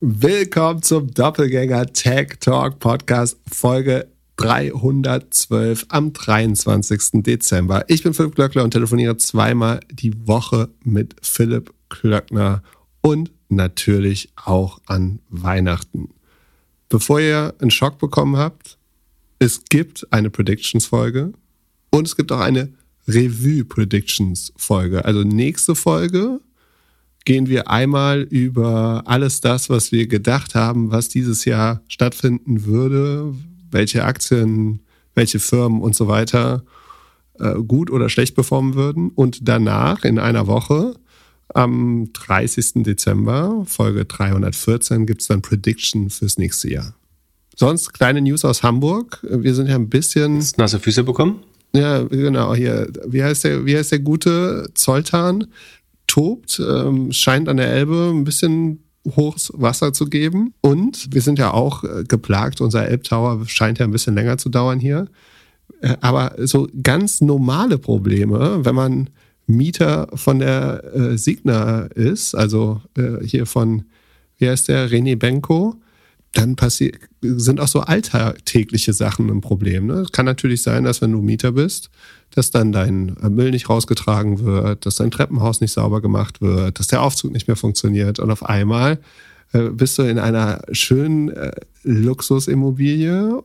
Willkommen zum Doppelgänger Tech Talk Podcast Folge 312 am 23. Dezember. Ich bin Philipp Glöckler und telefoniere zweimal die Woche mit Philipp Klöckner und natürlich auch an Weihnachten. Bevor ihr einen Schock bekommen habt, es gibt eine Predictions-Folge und es gibt auch eine Revue-Predictions-Folge. Also nächste Folge gehen wir einmal über alles das, was wir gedacht haben, was dieses Jahr stattfinden würde, welche Aktien, welche Firmen und so weiter äh, gut oder schlecht performen würden. Und danach in einer Woche, am 30. Dezember, Folge 314, gibt es dann Prediction fürs nächste Jahr. Sonst kleine News aus Hamburg. Wir sind ja ein bisschen. Hast nasse Füße bekommen? Ja, genau. Hier, wie heißt der, wie heißt der gute Zoltan? Tobt, ähm, scheint an der Elbe ein bisschen hohes Wasser zu geben. Und wir sind ja auch äh, geplagt. Unser Elbtower scheint ja ein bisschen länger zu dauern hier. Äh, aber so ganz normale Probleme, wenn man Mieter von der äh, Signa ist, also äh, hier von, wie heißt der, René Benko, dann passiert, sind auch so alltägliche Sachen ein Problem. Ne? Es kann natürlich sein, dass wenn du Mieter bist, dass dann dein Müll nicht rausgetragen wird, dass dein Treppenhaus nicht sauber gemacht wird, dass der Aufzug nicht mehr funktioniert und auf einmal äh, bist du in einer schönen äh, Luxusimmobilie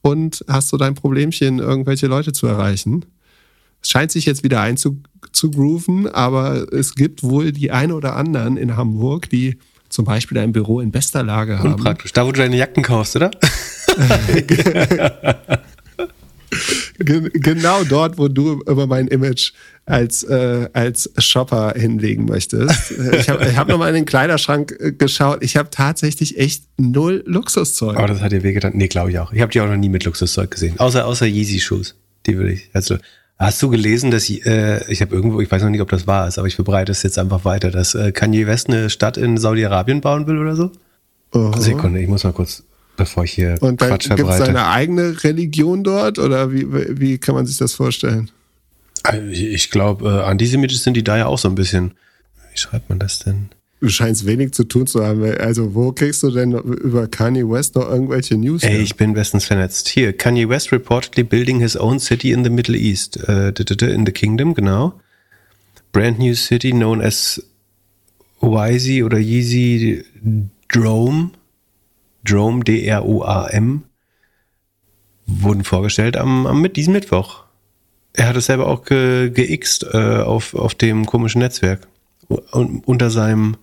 und hast so dein Problemchen, irgendwelche Leute zu erreichen. Es scheint sich jetzt wieder einzugrooven, aber es gibt wohl die ein oder anderen in Hamburg, die zum Beispiel ein Büro in bester Lage haben. Unpraktisch. Da, wo du deine Jacken kaufst, oder? genau dort, wo du über mein Image als, äh, als Shopper hinlegen möchtest. Ich habe ich hab nochmal in den Kleiderschrank äh, geschaut. Ich habe tatsächlich echt null Luxuszeug. Aber das hat dir wehgetan. Nee, glaube ich auch. Ich habe die auch noch nie mit Luxuszeug gesehen. Außer, außer Yeezy-Shoes. Die würde ich. Also, Hast du gelesen, dass äh, ich habe irgendwo, ich weiß noch nicht, ob das wahr ist, aber ich verbreite es jetzt einfach weiter, dass äh, Kanye West eine Stadt in Saudi-Arabien bauen will oder so? Uh -huh. Sekunde, ich muss mal kurz, bevor ich hier Und dann. Gibt es eine eigene Religion dort oder wie, wie kann man sich das vorstellen? Also, ich glaube, äh, antisemitisch sind die da ja auch so ein bisschen. Wie schreibt man das denn? Du scheinst wenig zu tun zu haben. Also, wo kriegst du denn über Kanye West noch irgendwelche News? Ey, ich bin bestens vernetzt. Hier, Kanye West reportedly building his own city in the Middle East. Uh, in the Kingdom, genau. Brand new city known as Yeezy oder Yeezy Drome. Drome, D-R-O-A-M. Wurden vorgestellt am, am mit diesem Mittwoch. Er hat es selber auch ge, geixt äh, auf, auf dem komischen Netzwerk. Und unter seinem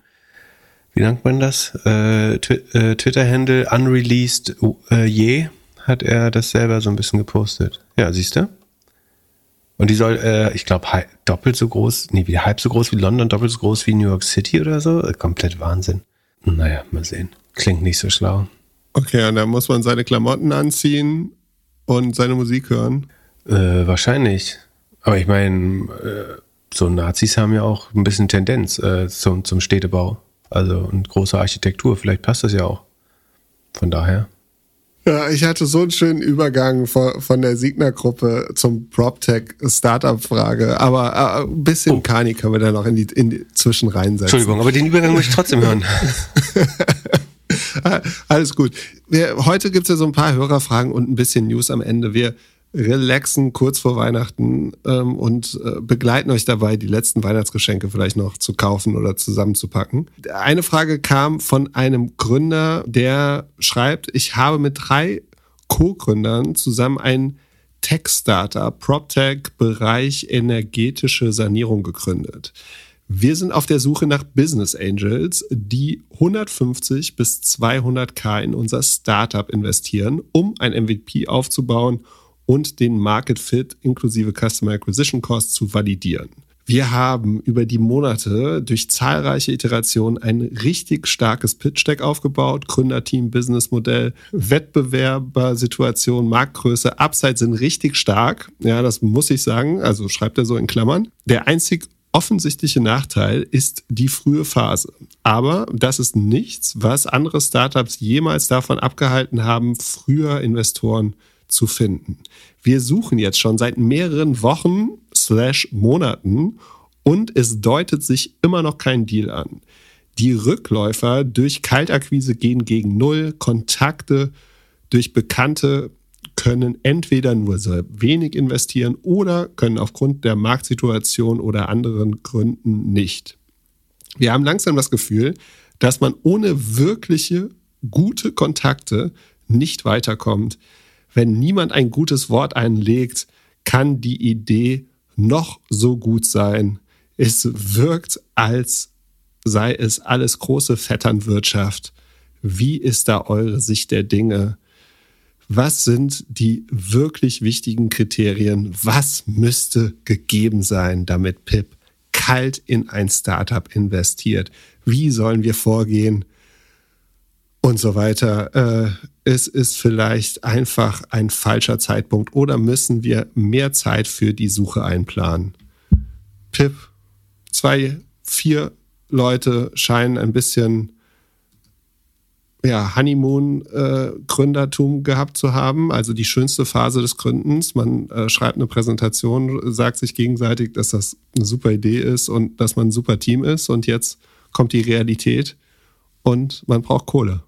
wie nennt man das? Äh, äh, Twitter-Handle unreleased äh, je hat er das selber so ein bisschen gepostet. Ja, siehst du? Und die soll, äh, ich glaube, doppelt so groß, nee, wie halb so groß wie London, doppelt so groß wie New York City oder so. Äh, komplett Wahnsinn. Naja, mal sehen. Klingt nicht so schlau. Okay, und dann muss man seine Klamotten anziehen und seine Musik hören. Äh, wahrscheinlich. Aber ich meine, äh, so Nazis haben ja auch ein bisschen Tendenz äh, zum, zum Städtebau. Also und große Architektur, vielleicht passt das ja auch. Von daher. Ja, ich hatte so einen schönen Übergang von, von der Signer-Gruppe zum PropTech-Startup-Frage, aber äh, ein bisschen oh. Kani können wir da noch in die, in die Zwischen reinsetzen. Entschuldigung, aber den Übergang muss ich trotzdem hören. Alles gut. Wir, heute gibt es ja so ein paar Hörerfragen und ein bisschen News am Ende. Wir relaxen kurz vor Weihnachten ähm, und äh, begleiten euch dabei, die letzten Weihnachtsgeschenke vielleicht noch zu kaufen oder zusammenzupacken. Eine Frage kam von einem Gründer, der schreibt, ich habe mit drei Co-Gründern zusammen ein Tech-Startup, PropTech, Bereich energetische Sanierung gegründet. Wir sind auf der Suche nach Business Angels, die 150 bis 200k in unser Startup investieren, um ein MVP aufzubauen und den Market Fit inklusive Customer Acquisition Cost zu validieren. Wir haben über die Monate durch zahlreiche Iterationen ein richtig starkes Pitch-Deck aufgebaut. Gründerteam, Businessmodell, Wettbewerbersituation, Marktgröße, Upside sind richtig stark. Ja, das muss ich sagen. Also schreibt er so in Klammern. Der einzig offensichtliche Nachteil ist die frühe Phase. Aber das ist nichts, was andere Startups jemals davon abgehalten haben, früher Investoren zu finden. Wir suchen jetzt schon seit mehreren Wochen slash Monaten und es deutet sich immer noch kein Deal an. Die Rückläufer durch Kaltakquise gehen gegen Null. Kontakte durch Bekannte können entweder nur sehr wenig investieren oder können aufgrund der Marktsituation oder anderen Gründen nicht. Wir haben langsam das Gefühl, dass man ohne wirkliche gute Kontakte nicht weiterkommt. Wenn niemand ein gutes Wort einlegt, kann die Idee noch so gut sein. Es wirkt, als sei es alles große Vetternwirtschaft. Wie ist da eure Sicht der Dinge? Was sind die wirklich wichtigen Kriterien? Was müsste gegeben sein, damit Pip kalt in ein Startup investiert? Wie sollen wir vorgehen? Und so weiter. Äh, es ist vielleicht einfach ein falscher Zeitpunkt oder müssen wir mehr Zeit für die Suche einplanen? Pip, zwei, vier Leute scheinen ein bisschen ja, Honeymoon-Gründertum gehabt zu haben, also die schönste Phase des Gründens. Man äh, schreibt eine Präsentation, sagt sich gegenseitig, dass das eine super Idee ist und dass man ein super Team ist. Und jetzt kommt die Realität und man braucht Kohle.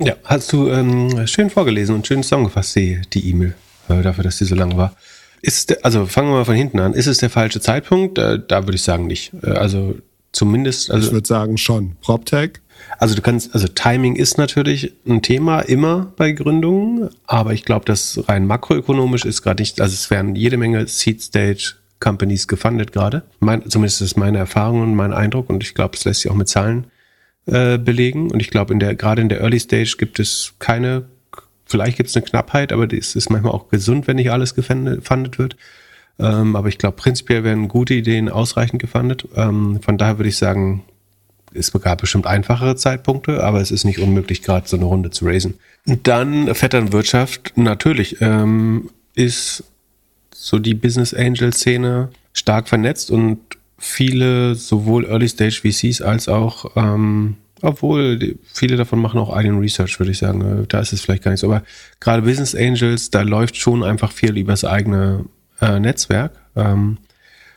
Ja, hast du ähm, schön vorgelesen und schön zusammengefasst, die E-Mail, äh, dafür, dass die so lang war. Ist, der, also fangen wir mal von hinten an. Ist es der falsche Zeitpunkt? Äh, da würde ich sagen nicht. Äh, also zumindest. Also, ich würde sagen schon. PropTech also du kannst, also Timing ist natürlich ein Thema immer bei Gründungen, aber ich glaube, dass rein makroökonomisch ist gerade nicht, also es werden jede Menge Seed Stage Companies gefundet gerade. Mein, zumindest ist meine Erfahrung und mein Eindruck und ich glaube, es lässt sich auch mit Zahlen äh, belegen. Und ich glaube, in der, gerade in der Early Stage gibt es keine, vielleicht gibt es eine Knappheit, aber es ist manchmal auch gesund, wenn nicht alles gefundet wird. Ähm, aber ich glaube, prinzipiell werden gute Ideen ausreichend gefundet. Ähm, von daher würde ich sagen, es gab bestimmt einfachere Zeitpunkte, aber es ist nicht unmöglich, gerade so eine Runde zu raisen. Dann Vetternwirtschaft, natürlich ähm, ist so die Business Angel Szene stark vernetzt und viele sowohl Early Stage VCs als auch ähm, obwohl die, viele davon machen auch eigenen Research, würde ich sagen. Äh, da ist es vielleicht gar nicht so. Aber gerade Business Angels, da läuft schon einfach viel übers eigene äh, Netzwerk. Ähm,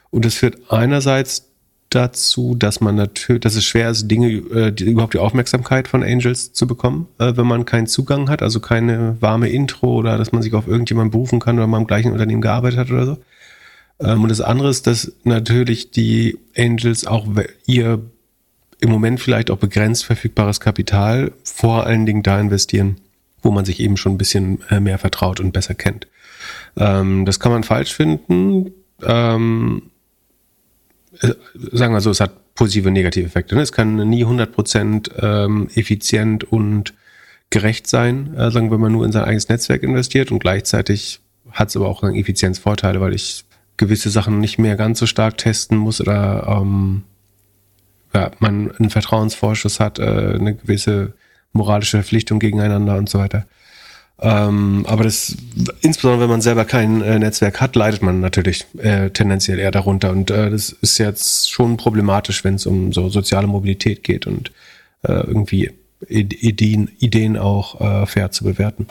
und das führt einerseits dazu, dass man natürlich, dass es schwer ist, Dinge, äh, die, überhaupt die Aufmerksamkeit von Angels zu bekommen, äh, wenn man keinen Zugang hat, also keine warme Intro oder dass man sich auf irgendjemanden berufen kann oder mal im gleichen Unternehmen gearbeitet hat oder so. Ähm, und das andere ist, dass natürlich die Angels auch ihr im Moment vielleicht auch begrenzt verfügbares Kapital vor allen Dingen da investieren, wo man sich eben schon ein bisschen äh, mehr vertraut und besser kennt. Ähm, das kann man falsch finden. Ähm, äh, sagen wir so, es hat positive und negative Effekte. Ne? Es kann nie 100% ähm, effizient und gerecht sein, äh, wenn man nur in sein eigenes Netzwerk investiert und gleichzeitig hat es aber auch Effizienzvorteile, weil ich gewisse Sachen nicht mehr ganz so stark testen muss oder ähm, ja, man einen Vertrauensvorschuss hat, äh, eine gewisse moralische Verpflichtung gegeneinander und so weiter. Ähm, aber das, insbesondere wenn man selber kein äh, Netzwerk hat, leidet man natürlich äh, tendenziell eher darunter. Und äh, das ist jetzt schon problematisch, wenn es um so soziale Mobilität geht und äh, irgendwie Ideen, Ideen auch äh, fair zu bewerten.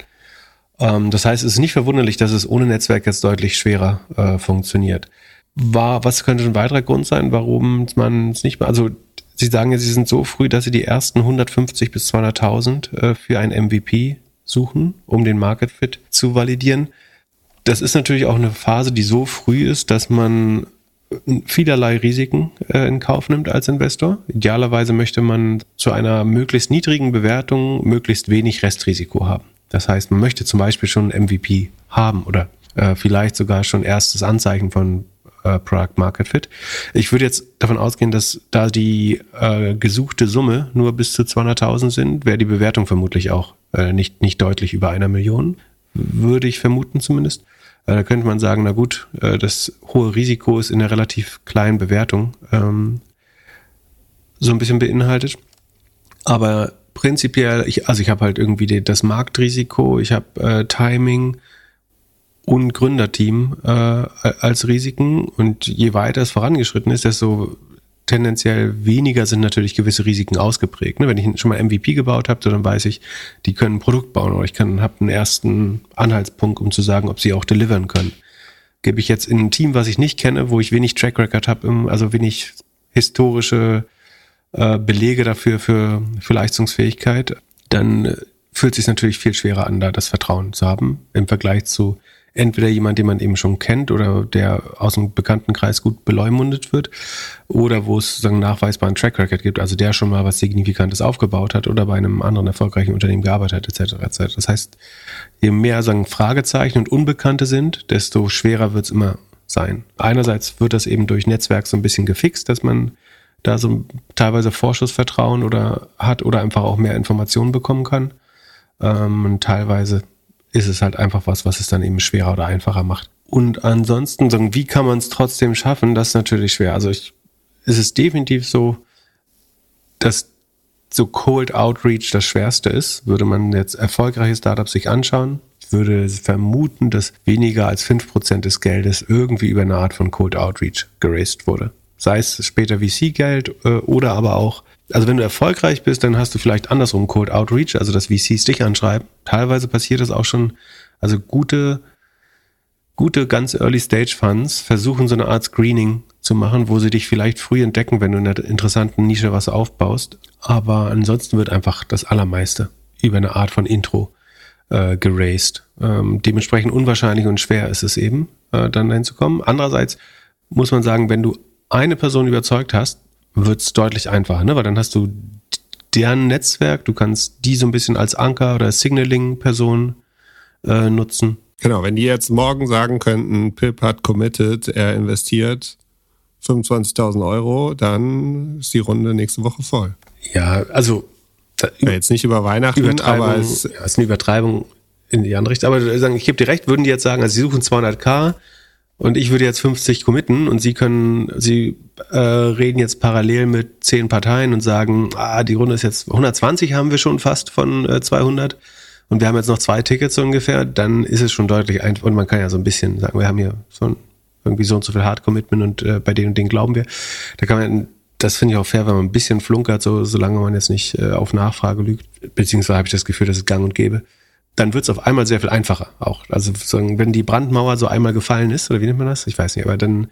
Ähm, das heißt, es ist nicht verwunderlich, dass es ohne Netzwerk jetzt deutlich schwerer äh, funktioniert. War, was könnte ein weiterer Grund sein, warum man es nicht mehr, also Sie sagen ja, Sie sind so früh, dass Sie die ersten 150 bis 200.000 äh, für ein MVP suchen, um den Market Fit zu validieren. Das ist natürlich auch eine Phase, die so früh ist, dass man vielerlei Risiken äh, in Kauf nimmt als Investor. Idealerweise möchte man zu einer möglichst niedrigen Bewertung möglichst wenig Restrisiko haben. Das heißt, man möchte zum Beispiel schon MVP haben oder äh, vielleicht sogar schon erstes Anzeichen von äh, Product Market Fit. Ich würde jetzt davon ausgehen, dass da die äh, gesuchte Summe nur bis zu 200.000 sind, wäre die Bewertung vermutlich auch äh, nicht, nicht deutlich über einer Million, würde ich vermuten zumindest. Äh, da könnte man sagen, na gut, äh, das hohe Risiko ist in der relativ kleinen Bewertung ähm, so ein bisschen beinhaltet. Aber prinzipiell, ich, also ich habe halt irgendwie die, das Marktrisiko, ich habe äh, Timing, und Gründerteam äh, als Risiken. Und je weiter es vorangeschritten ist, desto tendenziell weniger sind natürlich gewisse Risiken ausgeprägt. Ne? Wenn ich schon mal MVP gebaut habe, dann weiß ich, die können ein Produkt bauen oder ich kann habe einen ersten Anhaltspunkt, um zu sagen, ob sie auch delivern können. Gebe ich jetzt in ein Team, was ich nicht kenne, wo ich wenig Track Record habe, also wenig historische äh, Belege dafür für, für Leistungsfähigkeit, dann äh, fühlt sich natürlich viel schwerer an, da das Vertrauen zu haben im Vergleich zu entweder jemand, den man eben schon kennt oder der aus dem Bekanntenkreis gut beleumundet wird oder wo es sozusagen nachweisbaren Track Record gibt, also der schon mal was Signifikantes aufgebaut hat oder bei einem anderen erfolgreichen Unternehmen gearbeitet hat, etc. etc. Das heißt, je mehr sagen Fragezeichen und Unbekannte sind, desto schwerer wird es immer sein. Einerseits wird das eben durch Netzwerk so ein bisschen gefixt, dass man da so teilweise Vorschussvertrauen oder hat oder einfach auch mehr Informationen bekommen kann. Ähm, und teilweise ist es halt einfach was, was es dann eben schwerer oder einfacher macht. Und ansonsten, wie kann man es trotzdem schaffen? Das ist natürlich schwer. Also ich, es ist definitiv so, dass so Cold Outreach das Schwerste ist. Würde man jetzt erfolgreiche Startups sich anschauen, würde vermuten, dass weniger als fünf Prozent des Geldes irgendwie über eine Art von Cold Outreach geraced wurde. Sei es später VC-Geld äh, oder aber auch also wenn du erfolgreich bist, dann hast du vielleicht andersrum Cold Outreach, also dass VCs dich anschreiben. Teilweise passiert das auch schon. Also gute, gute ganz Early Stage Funds versuchen so eine Art Screening zu machen, wo sie dich vielleicht früh entdecken, wenn du in einer interessanten Nische was aufbaust. Aber ansonsten wird einfach das Allermeiste über eine Art von Intro äh, geraced. Ähm, dementsprechend unwahrscheinlich und schwer ist es eben, äh, dann hinzukommen. Andererseits muss man sagen, wenn du eine Person überzeugt hast, wird es deutlich einfacher, ne? weil dann hast du deren Netzwerk, du kannst die so ein bisschen als Anker oder Signaling-Person äh, nutzen. Genau, wenn die jetzt morgen sagen könnten, Pip hat committed, er investiert 25.000 Euro, dann ist die Runde nächste Woche voll. Ja, also ja, jetzt nicht über Weihnachten, aber es ja, ist eine Übertreibung in die andere Richtung. Aber sagen, ich gebe dir recht, würden die jetzt sagen, also sie suchen 200k, und ich würde jetzt 50 committen und Sie können, Sie äh, reden jetzt parallel mit zehn Parteien und sagen, ah, die Runde ist jetzt 120 haben wir schon fast von äh, 200 und wir haben jetzt noch zwei Tickets ungefähr, dann ist es schon deutlich einfach und man kann ja so ein bisschen sagen, wir haben hier so ein, irgendwie so und so viel Hard Commitment und äh, bei denen und denen glauben wir. Da kann man, das finde ich auch fair, wenn man ein bisschen flunkert, so solange man jetzt nicht äh, auf Nachfrage lügt, beziehungsweise habe ich das Gefühl, dass es gang und gäbe dann wird es auf einmal sehr viel einfacher auch. Also wenn die Brandmauer so einmal gefallen ist, oder wie nennt man das? Ich weiß nicht, aber dann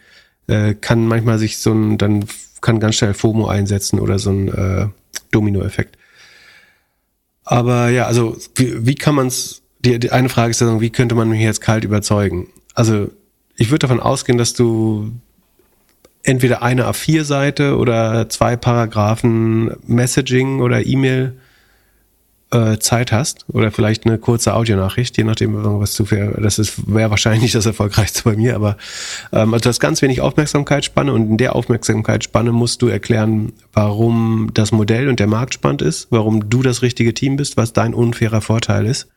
äh, kann manchmal sich so ein, dann kann ganz schnell FOMO einsetzen oder so ein äh, Domino-Effekt. Aber ja, also wie, wie kann man es, die, die eine Frage ist dann, wie könnte man mich jetzt kalt überzeugen? Also ich würde davon ausgehen, dass du entweder eine A4-Seite oder zwei Paragraphen Messaging oder E-Mail äh, Zeit hast oder vielleicht eine kurze Audionachricht, je nachdem, was du für, das ist, wäre wahrscheinlich das erfolgreichste bei mir, aber ähm, also du hast ganz wenig Aufmerksamkeitsspanne und in der Aufmerksamkeitsspanne musst du erklären, warum das Modell und der Markt spannend ist, warum du das richtige Team bist, was dein unfairer Vorteil ist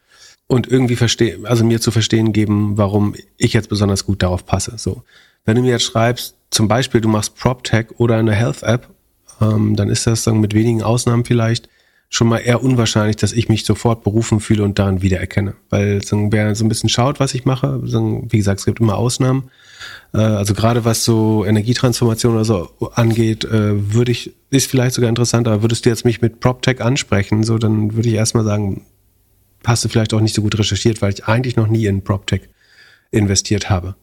und irgendwie verstehen, also mir zu verstehen geben, warum ich jetzt besonders gut darauf passe. So, wenn du mir jetzt schreibst, zum Beispiel du machst PropTech oder eine Health App, ähm, dann ist das dann mit wenigen Ausnahmen vielleicht schon mal eher unwahrscheinlich, dass ich mich sofort berufen fühle und daran wiedererkenne. Weil so, wer so ein bisschen schaut, was ich mache, so, wie gesagt, es gibt immer Ausnahmen. Äh, also gerade was so Energietransformation oder so angeht, äh, würde ich, ist vielleicht sogar interessant, aber würdest du jetzt mich mit PropTech ansprechen, so dann würde ich erstmal sagen, hast du vielleicht auch nicht so gut recherchiert, weil ich eigentlich noch nie in PropTech investiert habe.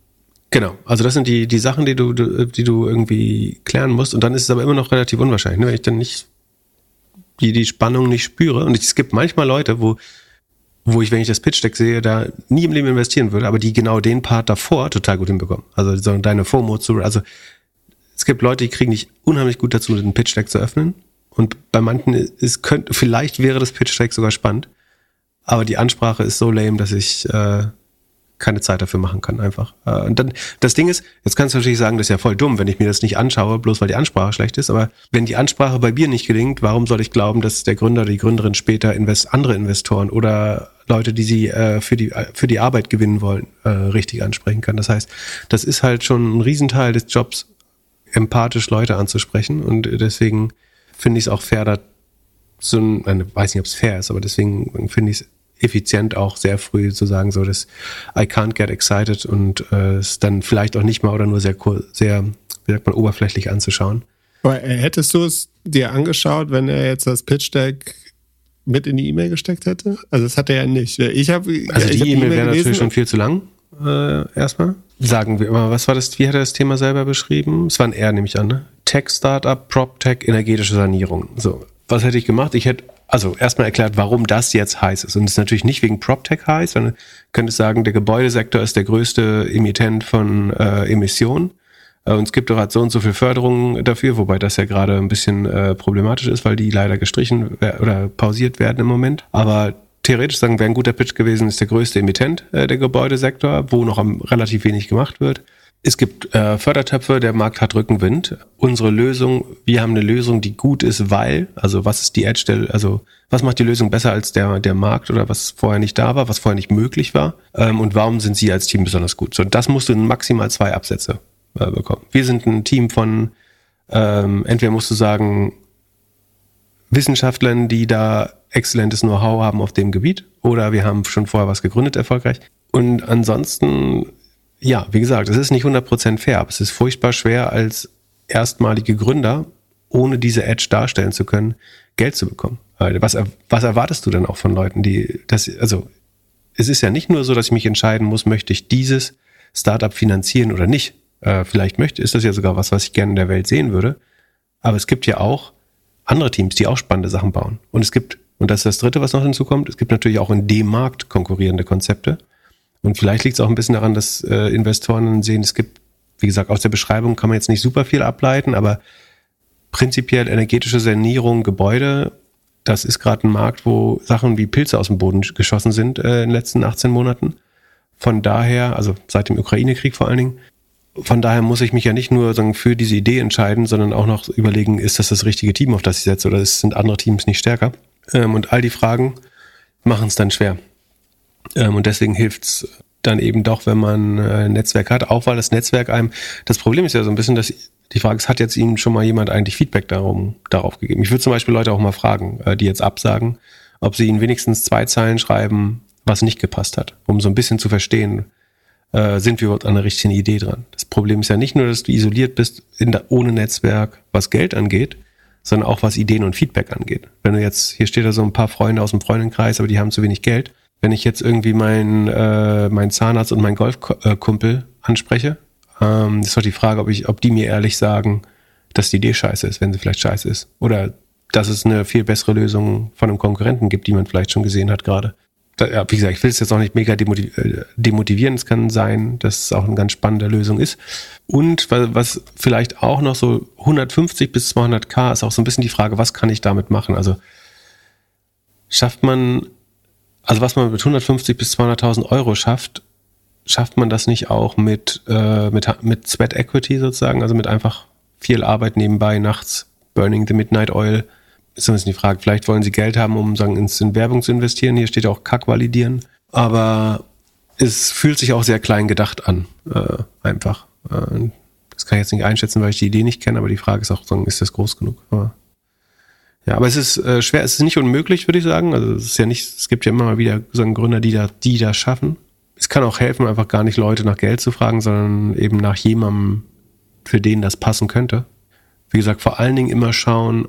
Genau, also das sind die, die Sachen, die du, die du irgendwie klären musst. Und dann ist es aber immer noch relativ unwahrscheinlich, ne? wenn ich dann nicht die, die Spannung nicht spüre. Und es gibt manchmal Leute, wo, wo ich, wenn ich das Pitch-Deck sehe, da nie im Leben investieren würde, aber die genau den Part davor total gut hinbekommen. Also so deine FOMO zu, also es gibt Leute, die kriegen dich unheimlich gut dazu, den Pitch-Deck zu öffnen. Und bei manchen ist, könnte, vielleicht wäre das Pitch-Deck sogar spannend. Aber die Ansprache ist so lame, dass ich äh, keine Zeit dafür machen kann einfach. Äh, und dann das Ding ist, jetzt kannst du natürlich sagen, das ist ja voll dumm, wenn ich mir das nicht anschaue, bloß weil die Ansprache schlecht ist. Aber wenn die Ansprache bei mir nicht gelingt, warum soll ich glauben, dass der Gründer oder die Gründerin später invest andere Investoren oder Leute, die sie äh, für die für die Arbeit gewinnen wollen, äh, richtig ansprechen kann? Das heißt, das ist halt schon ein Riesenteil des Jobs, empathisch Leute anzusprechen. Und deswegen finde ich es auch fair, da so ein, weiß nicht, ob es fair ist, aber deswegen finde ich es effizient auch sehr früh zu sagen, so dass I can't get excited und äh, es dann vielleicht auch nicht mal oder nur sehr sehr, wie sagt man, oberflächlich anzuschauen. Aber äh, hättest du es dir angeschaut, wenn er jetzt das Pitch Deck mit in die E-Mail gesteckt hätte? Also das hat er ja nicht. Ich habe also die E-Mail e wäre natürlich schon viel zu lang äh, erstmal. sagen wir immer, was war das, wie hat er das Thema selber beschrieben? Es war ein R, nehme ich an, ne? Tech-Startup, PropTech, energetische Sanierung. So, was hätte ich gemacht? Ich hätte also erstmal erklärt, warum das jetzt heiß ist. Und es ist natürlich nicht wegen PropTech heiß, sondern könnte sagen, der Gebäudesektor ist der größte Emittent von äh, Emissionen. Äh, und es gibt doch halt so und so viel Förderung dafür, wobei das ja gerade ein bisschen äh, problematisch ist, weil die leider gestrichen oder pausiert werden im Moment. Aber theoretisch sagen, wäre ein guter Pitch gewesen, ist der größte Emittent äh, der Gebäudesektor, wo noch am, relativ wenig gemacht wird. Es gibt äh, Fördertöpfe, der Markt hat Rückenwind. Unsere Lösung, wir haben eine Lösung, die gut ist, weil, also was ist die Edge, also was macht die Lösung besser als der, der Markt oder was vorher nicht da war, was vorher nicht möglich war ähm, und warum sind Sie als Team besonders gut? So, das musst du in maximal zwei Absätze äh, bekommen. Wir sind ein Team von, ähm, entweder musst du sagen, Wissenschaftlern, die da exzellentes Know-how haben auf dem Gebiet oder wir haben schon vorher was gegründet erfolgreich. Und ansonsten ja, wie gesagt, es ist nicht 100% fair, aber es ist furchtbar schwer als erstmalige Gründer, ohne diese Edge darstellen zu können, Geld zu bekommen. Was, was erwartest du denn auch von Leuten, die das, also es ist ja nicht nur so, dass ich mich entscheiden muss, möchte ich dieses Startup finanzieren oder nicht. Äh, vielleicht möchte, ist das ja sogar was, was ich gerne in der Welt sehen würde. Aber es gibt ja auch andere Teams, die auch spannende Sachen bauen. Und es gibt, und das ist das Dritte, was noch hinzukommt, es gibt natürlich auch in dem Markt konkurrierende Konzepte. Und vielleicht liegt es auch ein bisschen daran, dass äh, Investoren sehen, es gibt, wie gesagt, aus der Beschreibung kann man jetzt nicht super viel ableiten, aber prinzipiell energetische Sanierung, Gebäude, das ist gerade ein Markt, wo Sachen wie Pilze aus dem Boden geschossen sind äh, in den letzten 18 Monaten. Von daher, also seit dem Ukraine-Krieg vor allen Dingen, von daher muss ich mich ja nicht nur sagen, für diese Idee entscheiden, sondern auch noch überlegen, ist das das richtige Team, auf das ich setze, oder sind andere Teams nicht stärker? Ähm, und all die Fragen machen es dann schwer. Ähm, und deswegen hilft's dann eben doch, wenn man äh, ein Netzwerk hat, auch weil das Netzwerk einem, das Problem ist ja so ein bisschen, dass die Frage ist, hat jetzt Ihnen schon mal jemand eigentlich Feedback darum, darauf gegeben? Ich würde zum Beispiel Leute auch mal fragen, äh, die jetzt absagen, ob sie ihnen wenigstens zwei Zeilen schreiben, was nicht gepasst hat, um so ein bisschen zu verstehen, äh, sind wir überhaupt an der richtigen Idee dran. Das Problem ist ja nicht nur, dass du isoliert bist der, ohne Netzwerk, was Geld angeht, sondern auch was Ideen und Feedback angeht. Wenn du jetzt, hier steht da so ein paar Freunde aus dem Freundinnenkreis, aber die haben zu wenig Geld, wenn ich jetzt irgendwie meinen äh, mein Zahnarzt und meinen Golfkumpel anspreche, ähm, ist doch die Frage, ob ich, ob die mir ehrlich sagen, dass die Idee scheiße ist, wenn sie vielleicht scheiße ist. Oder dass es eine viel bessere Lösung von einem Konkurrenten gibt, die man vielleicht schon gesehen hat gerade. Ja, wie gesagt, ich will es jetzt auch nicht mega äh, demotivieren. Es kann sein, dass es auch eine ganz spannende Lösung ist. Und was vielleicht auch noch so 150 bis 200k ist auch so ein bisschen die Frage, was kann ich damit machen? Also schafft man also was man mit 150 bis 200.000 Euro schafft, schafft man das nicht auch mit, äh, mit, mit Sweat Equity sozusagen, also mit einfach viel Arbeit nebenbei nachts, Burning the Midnight Oil, ist bisschen die Frage. Vielleicht wollen sie Geld haben, um sagen, in Werbung zu investieren. Hier steht auch Kack validieren. Aber es fühlt sich auch sehr klein gedacht an, äh, einfach. Äh, das kann ich jetzt nicht einschätzen, weil ich die Idee nicht kenne, aber die Frage ist auch, ist das groß genug? Aber ja, aber es ist äh, schwer, es ist nicht unmöglich, würde ich sagen. Also es ist ja nicht, es gibt ja immer mal wieder so Gründer, die da, die das schaffen. Es kann auch helfen, einfach gar nicht Leute nach Geld zu fragen, sondern eben nach jemandem, für den das passen könnte. Wie gesagt, vor allen Dingen immer schauen,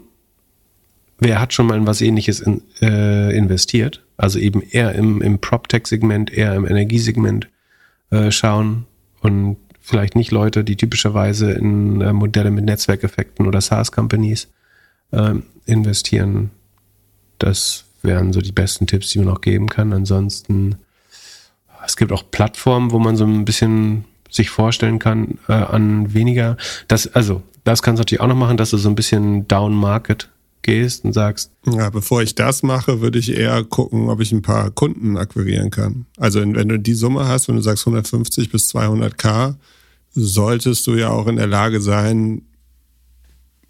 wer hat schon mal in was ähnliches in, äh, investiert. Also eben eher im, im PropTech-Segment, eher im Energiesegment äh, schauen und vielleicht nicht Leute, die typischerweise in äh, Modelle mit Netzwerkeffekten oder SaaS-Companies ähm, investieren. Das wären so die besten Tipps, die man auch geben kann. Ansonsten, es gibt auch Plattformen, wo man so ein bisschen sich vorstellen kann äh, an weniger. Das, also, das kannst du natürlich auch noch machen, dass du so ein bisschen down market gehst und sagst. Ja, bevor ich das mache, würde ich eher gucken, ob ich ein paar Kunden akquirieren kann. Also wenn du die Summe hast, wenn du sagst 150 bis 200k, solltest du ja auch in der Lage sein,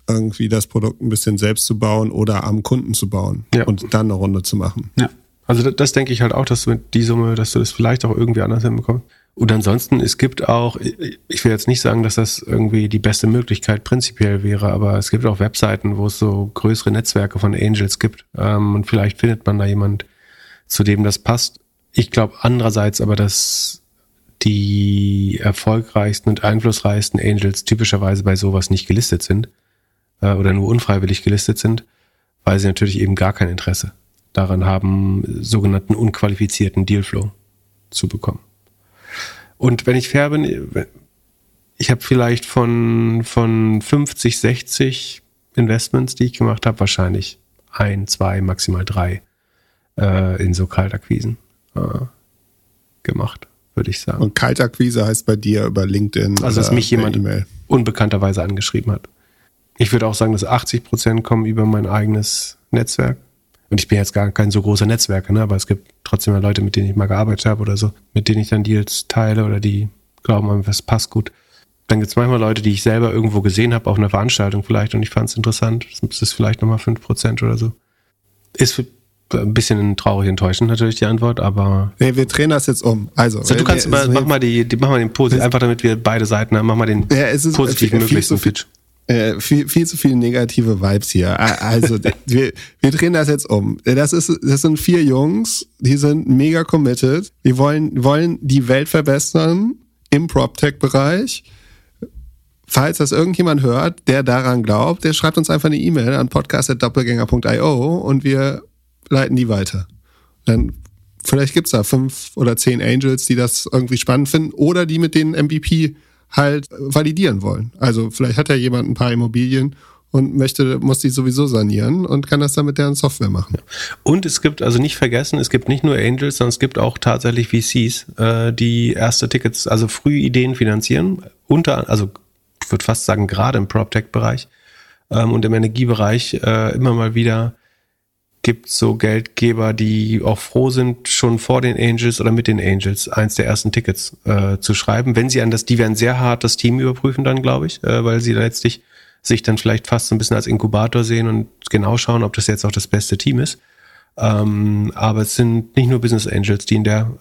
irgendwie das Produkt ein bisschen selbst zu bauen oder am Kunden zu bauen ja. und dann eine Runde zu machen. Ja. Also das, das denke ich halt auch, dass du mit die Summe, dass du das vielleicht auch irgendwie anders hinbekommst. Und ansonsten, es gibt auch, ich will jetzt nicht sagen, dass das irgendwie die beste Möglichkeit prinzipiell wäre, aber es gibt auch Webseiten, wo es so größere Netzwerke von Angels gibt. Ähm, und vielleicht findet man da jemand, zu dem das passt. Ich glaube andererseits aber, dass die erfolgreichsten und einflussreichsten Angels typischerweise bei sowas nicht gelistet sind äh, oder nur unfreiwillig gelistet sind, weil sie natürlich eben gar kein Interesse daran haben, sogenannten unqualifizierten Dealflow zu bekommen. Und wenn ich fair bin, ich habe vielleicht von, von 50, 60 Investments, die ich gemacht habe, wahrscheinlich ein, zwei, maximal drei äh, in so Kaltakquisen äh, gemacht, würde ich sagen. Und Kaltakquise heißt bei dir über LinkedIn. Also, dass mich jemand e unbekannterweise angeschrieben hat. Ich würde auch sagen, dass 80 Prozent kommen über mein eigenes Netzwerk. Und ich bin jetzt gar kein so großer Netzwerker, ne? aber es gibt trotzdem mal Leute, mit denen ich mal gearbeitet habe oder so, mit denen ich dann Deals teile oder die glauben, es passt gut. Dann gibt es manchmal Leute, die ich selber irgendwo gesehen habe, auf einer Veranstaltung vielleicht, und ich fand es interessant. Das ist vielleicht nochmal 5% oder so. Ist ein bisschen traurig enttäuschend natürlich die Antwort, aber. Nee, wir drehen das jetzt um. Also, so, du kannst mal, mach mal die, die, mach mal den Positiv, einfach damit wir beide Seiten haben, mach mal den ja, es ist positiven möglichsten Pitch. Äh, viel, viel zu viele negative Vibes hier. Also, wir, wir drehen das jetzt um. Das ist, das sind vier Jungs, die sind mega committed. Die wollen, wollen die Welt verbessern im PropTech-Bereich Falls das irgendjemand hört, der daran glaubt, der schreibt uns einfach eine E-Mail an podcast.doppelgänger.io und wir leiten die weiter. Dann vielleicht gibt's da fünf oder zehn Angels, die das irgendwie spannend finden oder die mit den MVP halt validieren wollen. Also vielleicht hat ja jemand ein paar Immobilien und möchte, muss die sowieso sanieren und kann das dann mit deren Software machen. Und es gibt, also nicht vergessen, es gibt nicht nur Angels, sondern es gibt auch tatsächlich VCs, äh, die erste Tickets, also früh Ideen finanzieren. Unter, also ich würde fast sagen, gerade im PropTech-Bereich ähm, und im Energiebereich äh, immer mal wieder gibt so Geldgeber, die auch froh sind, schon vor den Angels oder mit den Angels eins der ersten Tickets äh, zu schreiben. Wenn sie an das, die werden sehr hart das Team überprüfen dann, glaube ich, äh, weil sie letztlich sich dann vielleicht fast so ein bisschen als Inkubator sehen und genau schauen, ob das jetzt auch das beste Team ist. Ähm, aber es sind nicht nur Business Angels, die in der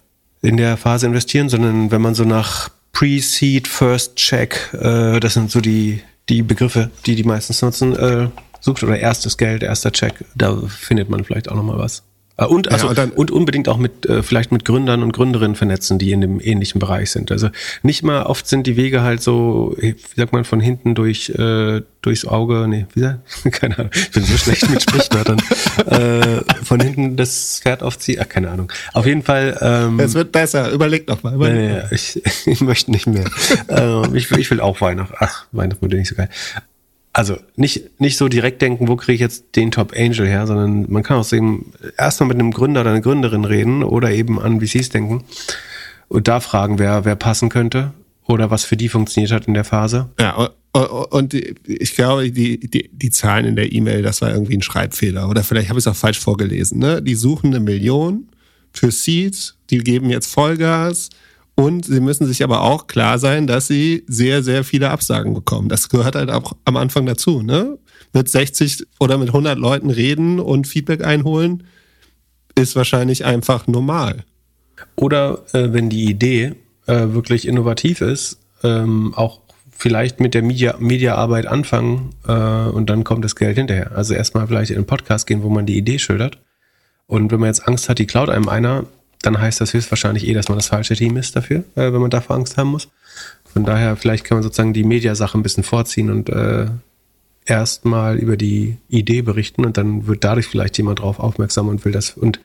in der Phase investieren, sondern wenn man so nach Pre-Seed, First Check, äh, das sind so die, die Begriffe, die die meistens nutzen, äh, sucht oder erstes Geld, erster Check, da findet man vielleicht auch nochmal was. Äh, und, also, ja, und, dann, und unbedingt auch mit, äh, vielleicht mit Gründern und Gründerinnen vernetzen, die in dem ähnlichen Bereich sind. Also nicht mal oft sind die Wege halt so, wie sagt man, von hinten durch, äh, durchs Auge, nee, wie sagt, keine Ahnung, ich bin so schlecht mit Sprichwörtern, äh, von hinten das Pferd aufziehen, ach, keine Ahnung. Auf jeden Fall. Ähm, es wird besser, überleg doch mal. Überleg nee, nee, ich, ich möchte nicht mehr. ähm, ich, ich will auch Weihnachten, ach, Weihnachten würde nicht so geil also nicht, nicht so direkt denken, wo kriege ich jetzt den Top Angel her, sondern man kann auch sehen, erstmal mit einem Gründer oder einer Gründerin reden oder eben an VCs denken und da fragen, wer, wer passen könnte oder was für die funktioniert hat in der Phase. Ja, und ich glaube, die, die, die Zahlen in der E-Mail, das war irgendwie ein Schreibfehler oder vielleicht habe ich es auch falsch vorgelesen. Ne? Die suchen eine Million für Seeds, die geben jetzt Vollgas und sie müssen sich aber auch klar sein, dass sie sehr, sehr viele Absagen bekommen. Das gehört halt auch am Anfang dazu. Ne? Mit 60 oder mit 100 Leuten reden und Feedback einholen, ist wahrscheinlich einfach normal. Oder äh, wenn die Idee äh, wirklich innovativ ist, ähm, auch vielleicht mit der Media, Mediaarbeit anfangen äh, und dann kommt das Geld hinterher. Also erstmal vielleicht in einen Podcast gehen, wo man die Idee schildert. Und wenn man jetzt Angst hat, die klaut einem einer, dann heißt das höchstwahrscheinlich eh, dass man das falsche Team ist dafür, äh, wenn man davor Angst haben muss. Von daher, vielleicht kann man sozusagen die Mediasache ein bisschen vorziehen und äh, erstmal über die Idee berichten und dann wird dadurch vielleicht jemand drauf aufmerksam und will das. Und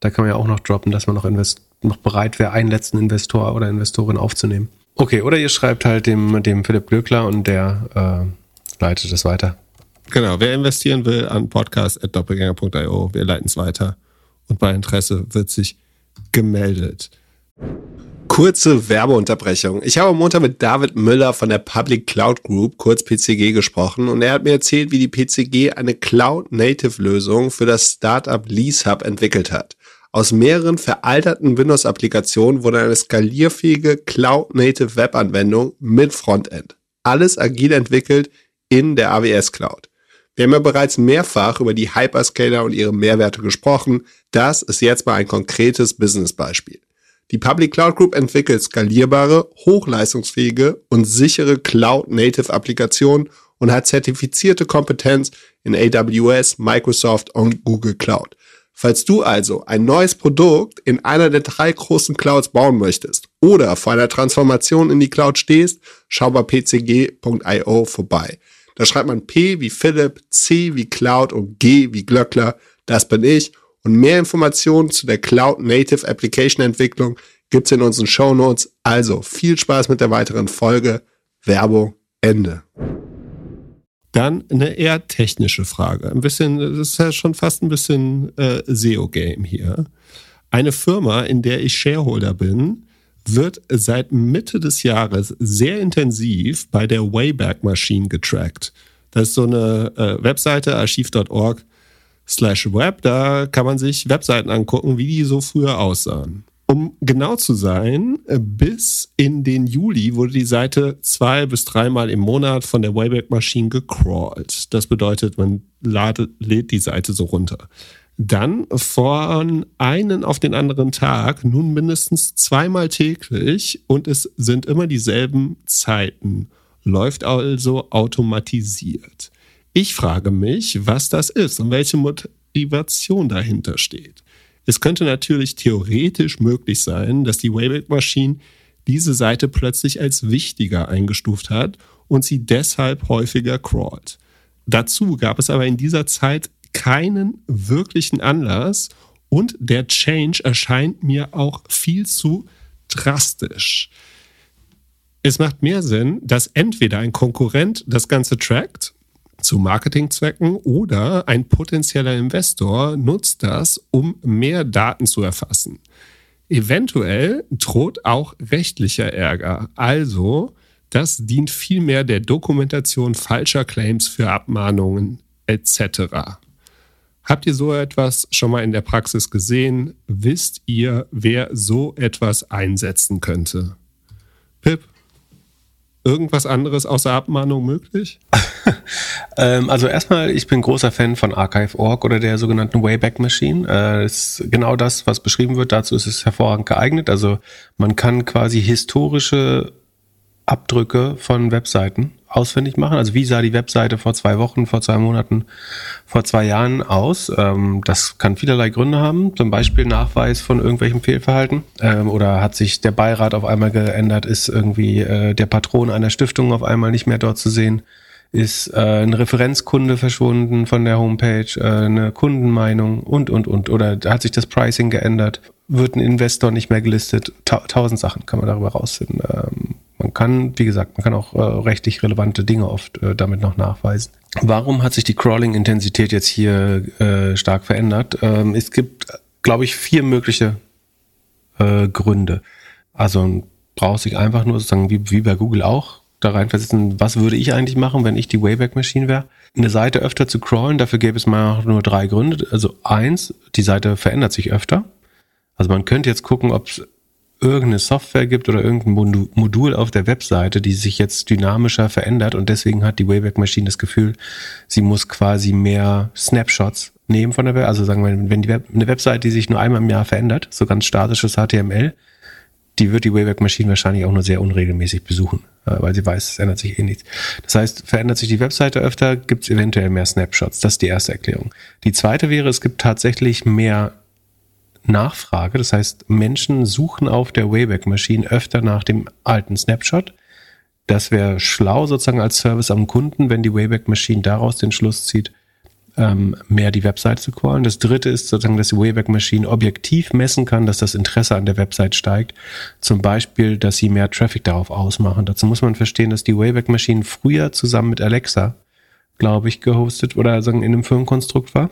da kann man ja auch noch droppen, dass man noch, invest noch bereit wäre, einen letzten Investor oder Investorin aufzunehmen. Okay, oder ihr schreibt halt dem, dem Philipp Glöckler und der äh, leitet es weiter. Genau, wer investieren will an podcast.doppelgänger.io, wir leiten es weiter. Und bei Interesse wird sich gemeldet. Kurze Werbeunterbrechung. Ich habe am Montag mit David Müller von der Public Cloud Group, kurz PCG, gesprochen und er hat mir erzählt, wie die PCG eine Cloud-Native-Lösung für das Startup LeaseHub entwickelt hat. Aus mehreren veralterten Windows-Applikationen wurde eine skalierfähige Cloud-Native Web-Anwendung mit Frontend. Alles agil entwickelt in der AWS Cloud. Wir haben ja bereits mehrfach über die Hyperscaler und ihre Mehrwerte gesprochen. Das ist jetzt mal ein konkretes Business-Beispiel. Die Public Cloud Group entwickelt skalierbare, hochleistungsfähige und sichere Cloud-Native-Applikationen und hat zertifizierte Kompetenz in AWS, Microsoft und Google Cloud. Falls du also ein neues Produkt in einer der drei großen Clouds bauen möchtest oder vor einer Transformation in die Cloud stehst, schau bei pcg.io vorbei. Da schreibt man P wie Philipp, C wie Cloud und G wie Glöckler. Das bin ich. Und mehr Informationen zu der Cloud Native Application Entwicklung gibt's in unseren Show Notes. Also viel Spaß mit der weiteren Folge. Werbung Ende. Dann eine eher technische Frage. Ein bisschen, das ist ja schon fast ein bisschen äh, SEO-Game hier. Eine Firma, in der ich Shareholder bin, wird seit Mitte des Jahres sehr intensiv bei der Wayback Machine getrackt. Das ist so eine äh, Webseite, archiv.org slash web. Da kann man sich Webseiten angucken, wie die so früher aussahen. Um genau zu sein, äh, bis in den Juli wurde die Seite zwei bis dreimal im Monat von der Wayback Machine gecrawlt. Das bedeutet, man lädt die Seite so runter. Dann von einen auf den anderen Tag, nun mindestens zweimal täglich und es sind immer dieselben Zeiten. Läuft also automatisiert. Ich frage mich, was das ist und welche Motivation dahinter steht. Es könnte natürlich theoretisch möglich sein, dass die Wayback Machine diese Seite plötzlich als wichtiger eingestuft hat und sie deshalb häufiger crawlt. Dazu gab es aber in dieser Zeit keinen wirklichen Anlass und der Change erscheint mir auch viel zu drastisch. Es macht mehr Sinn, dass entweder ein Konkurrent das Ganze trackt zu Marketingzwecken oder ein potenzieller Investor nutzt das, um mehr Daten zu erfassen. Eventuell droht auch rechtlicher Ärger. Also, das dient vielmehr der Dokumentation falscher Claims für Abmahnungen etc. Habt ihr so etwas schon mal in der Praxis gesehen? Wisst ihr, wer so etwas einsetzen könnte? Pip? irgendwas anderes außer Abmahnung möglich? ähm, also erstmal, ich bin großer Fan von Archive.org oder der sogenannten Wayback Machine. Äh, ist genau das, was beschrieben wird. Dazu ist es hervorragend geeignet. Also man kann quasi historische Abdrücke von Webseiten auswendig machen. Also wie sah die Webseite vor zwei Wochen, vor zwei Monaten, vor zwei Jahren aus? Ähm, das kann vielerlei Gründe haben. Zum Beispiel Nachweis von irgendwelchem Fehlverhalten. Ähm, oder hat sich der Beirat auf einmal geändert? Ist irgendwie äh, der Patron einer Stiftung auf einmal nicht mehr dort zu sehen? Ist äh, ein Referenzkunde verschwunden von der Homepage? Äh, eine Kundenmeinung und, und, und. Oder hat sich das Pricing geändert? Wird ein Investor nicht mehr gelistet? Ta tausend Sachen kann man darüber rausfinden. Ähm, man kann, wie gesagt, man kann auch äh, rechtlich relevante Dinge oft äh, damit noch nachweisen. Warum hat sich die Crawling-Intensität jetzt hier äh, stark verändert? Ähm, es gibt, glaube ich, vier mögliche äh, Gründe. Also braucht sich einfach nur sozusagen wie, wie bei Google auch da reinversetzen, was würde ich eigentlich machen, wenn ich die Wayback Machine wäre? Eine Seite öfter zu crawlen, dafür gäbe es mal nur drei Gründe. Also eins, die Seite verändert sich öfter. Also man könnte jetzt gucken, ob es irgendeine Software gibt oder irgendein Modul auf der Webseite, die sich jetzt dynamischer verändert und deswegen hat die Wayback Machine das Gefühl, sie muss quasi mehr Snapshots nehmen von der Web. Also sagen wir, wenn die Web eine Webseite, die sich nur einmal im Jahr verändert, so ganz statisches HTML, die wird die Wayback Machine wahrscheinlich auch nur sehr unregelmäßig besuchen, äh, weil sie weiß, es ändert sich eh nichts. Das heißt, verändert sich die Webseite öfter, gibt es eventuell mehr Snapshots. Das ist die erste Erklärung. Die zweite wäre, es gibt tatsächlich mehr Nachfrage. Das heißt, Menschen suchen auf der Wayback Machine öfter nach dem alten Snapshot. Das wäre schlau sozusagen als Service am Kunden, wenn die Wayback Machine daraus den Schluss zieht, ähm, mehr die Website zu callen. Das dritte ist sozusagen, dass die Wayback Machine objektiv messen kann, dass das Interesse an der Website steigt. Zum Beispiel, dass sie mehr Traffic darauf ausmachen. Dazu muss man verstehen, dass die Wayback Machine früher zusammen mit Alexa, glaube ich, gehostet oder sagen in einem Firmenkonstrukt war.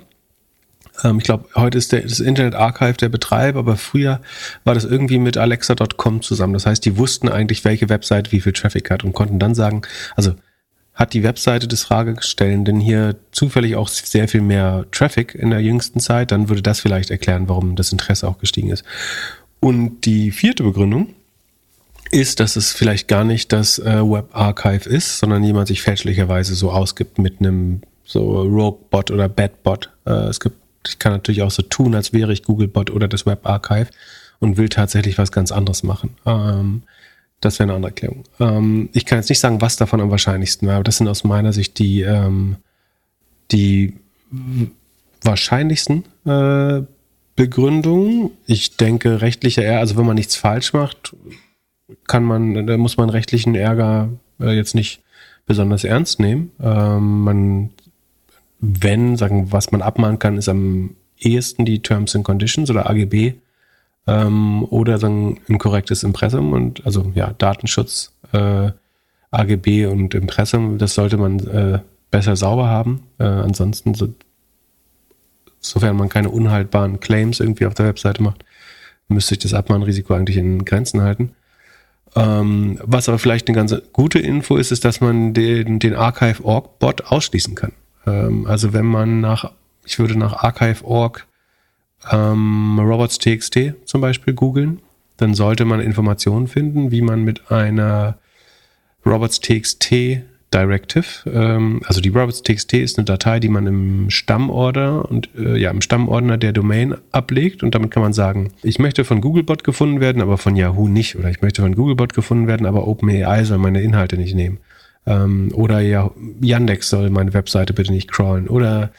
Ähm, ich glaube, heute ist der, das Internet Archive der Betreiber, aber früher war das irgendwie mit Alexa.com zusammen. Das heißt, die wussten eigentlich, welche Website wie viel Traffic hat und konnten dann sagen, also hat die Webseite des Fragestellenden hier zufällig auch sehr viel mehr Traffic in der jüngsten Zeit, dann würde das vielleicht erklären, warum das Interesse auch gestiegen ist. Und die vierte Begründung ist, dass es vielleicht gar nicht das äh, Web Archive ist, sondern jemand sich fälschlicherweise so ausgibt mit einem so Rogue-Bot oder Bad-Bot. Äh, es gibt ich kann natürlich auch so tun, als wäre ich Googlebot oder das Web Archive und will tatsächlich was ganz anderes machen. Ähm, das wäre eine andere Erklärung. Ähm, ich kann jetzt nicht sagen, was davon am wahrscheinlichsten wäre, aber das sind aus meiner Sicht die, ähm, die wahrscheinlichsten äh, Begründungen. Ich denke, rechtlicher Ärger, also wenn man nichts falsch macht, kann man, muss man rechtlichen Ärger äh, jetzt nicht besonders ernst nehmen. Ähm, man wenn, sagen, was man abmahnen kann, ist am ehesten die Terms and Conditions oder AGB ähm, oder dann ein korrektes Impressum und also ja, Datenschutz, äh, AGB und Impressum, das sollte man äh, besser sauber haben. Äh, ansonsten, so, sofern man keine unhaltbaren Claims irgendwie auf der Webseite macht, müsste ich das Abmahnrisiko eigentlich in Grenzen halten. Ähm, was aber vielleicht eine ganz gute Info ist, ist, dass man den, den Archive.org-Bot ausschließen kann. Ähm, also wenn man nach, ich würde nach Archive.org ähm, Robots.txt zum Beispiel googeln, dann sollte man Informationen finden, wie man mit einer Robots.txt Directive, ähm, also die Robots.txt ist eine Datei, die man im Stammordner und äh, ja im Stammordner der Domain ablegt und damit kann man sagen, ich möchte von Googlebot gefunden werden, aber von Yahoo nicht oder ich möchte von Googlebot gefunden werden, aber OpenAI soll meine Inhalte nicht nehmen ähm, oder ja, Yandex soll meine Webseite bitte nicht crawlen oder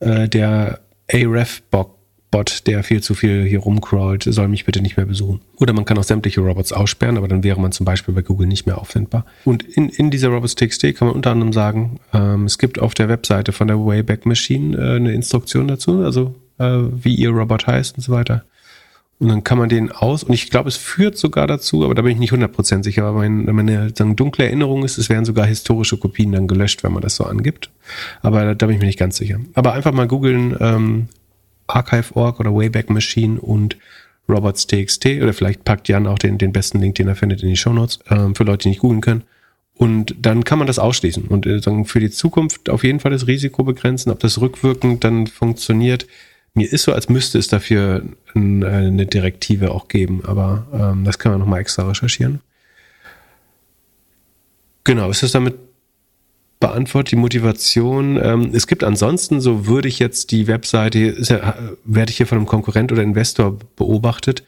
äh, der Aref-Bot Bot, der viel zu viel hier rumcrawlt, soll mich bitte nicht mehr besuchen. Oder man kann auch sämtliche Robots aussperren, aber dann wäre man zum Beispiel bei Google nicht mehr auffindbar. Und in, in dieser Robots.txt kann man unter anderem sagen, ähm, es gibt auf der Webseite von der Wayback Machine äh, eine Instruktion dazu, also äh, wie ihr Robot heißt und so weiter. Und dann kann man den aus, und ich glaube, es führt sogar dazu, aber da bin ich nicht 100% sicher, aber mein, meine sagen, dunkle Erinnerung ist, es werden sogar historische Kopien dann gelöscht, wenn man das so angibt. Aber da, da bin ich mir nicht ganz sicher. Aber einfach mal googeln, ähm, Archive.org oder Wayback Machine und Robots.txt oder vielleicht packt Jan auch den, den besten Link, den er findet, in die Shownotes ähm, für Leute, die nicht googeln können. Und dann kann man das ausschließen und äh, sagen, für die Zukunft auf jeden Fall das Risiko begrenzen, ob das rückwirkend dann funktioniert. Mir ist so, als müsste es dafür äh, eine Direktive auch geben, aber ähm, das kann man nochmal extra recherchieren. Genau, ist das damit beantwortet, die Motivation. Ähm, es gibt ansonsten, so würde ich jetzt die Webseite, ja, werde ich hier von einem Konkurrent oder Investor beobachtet.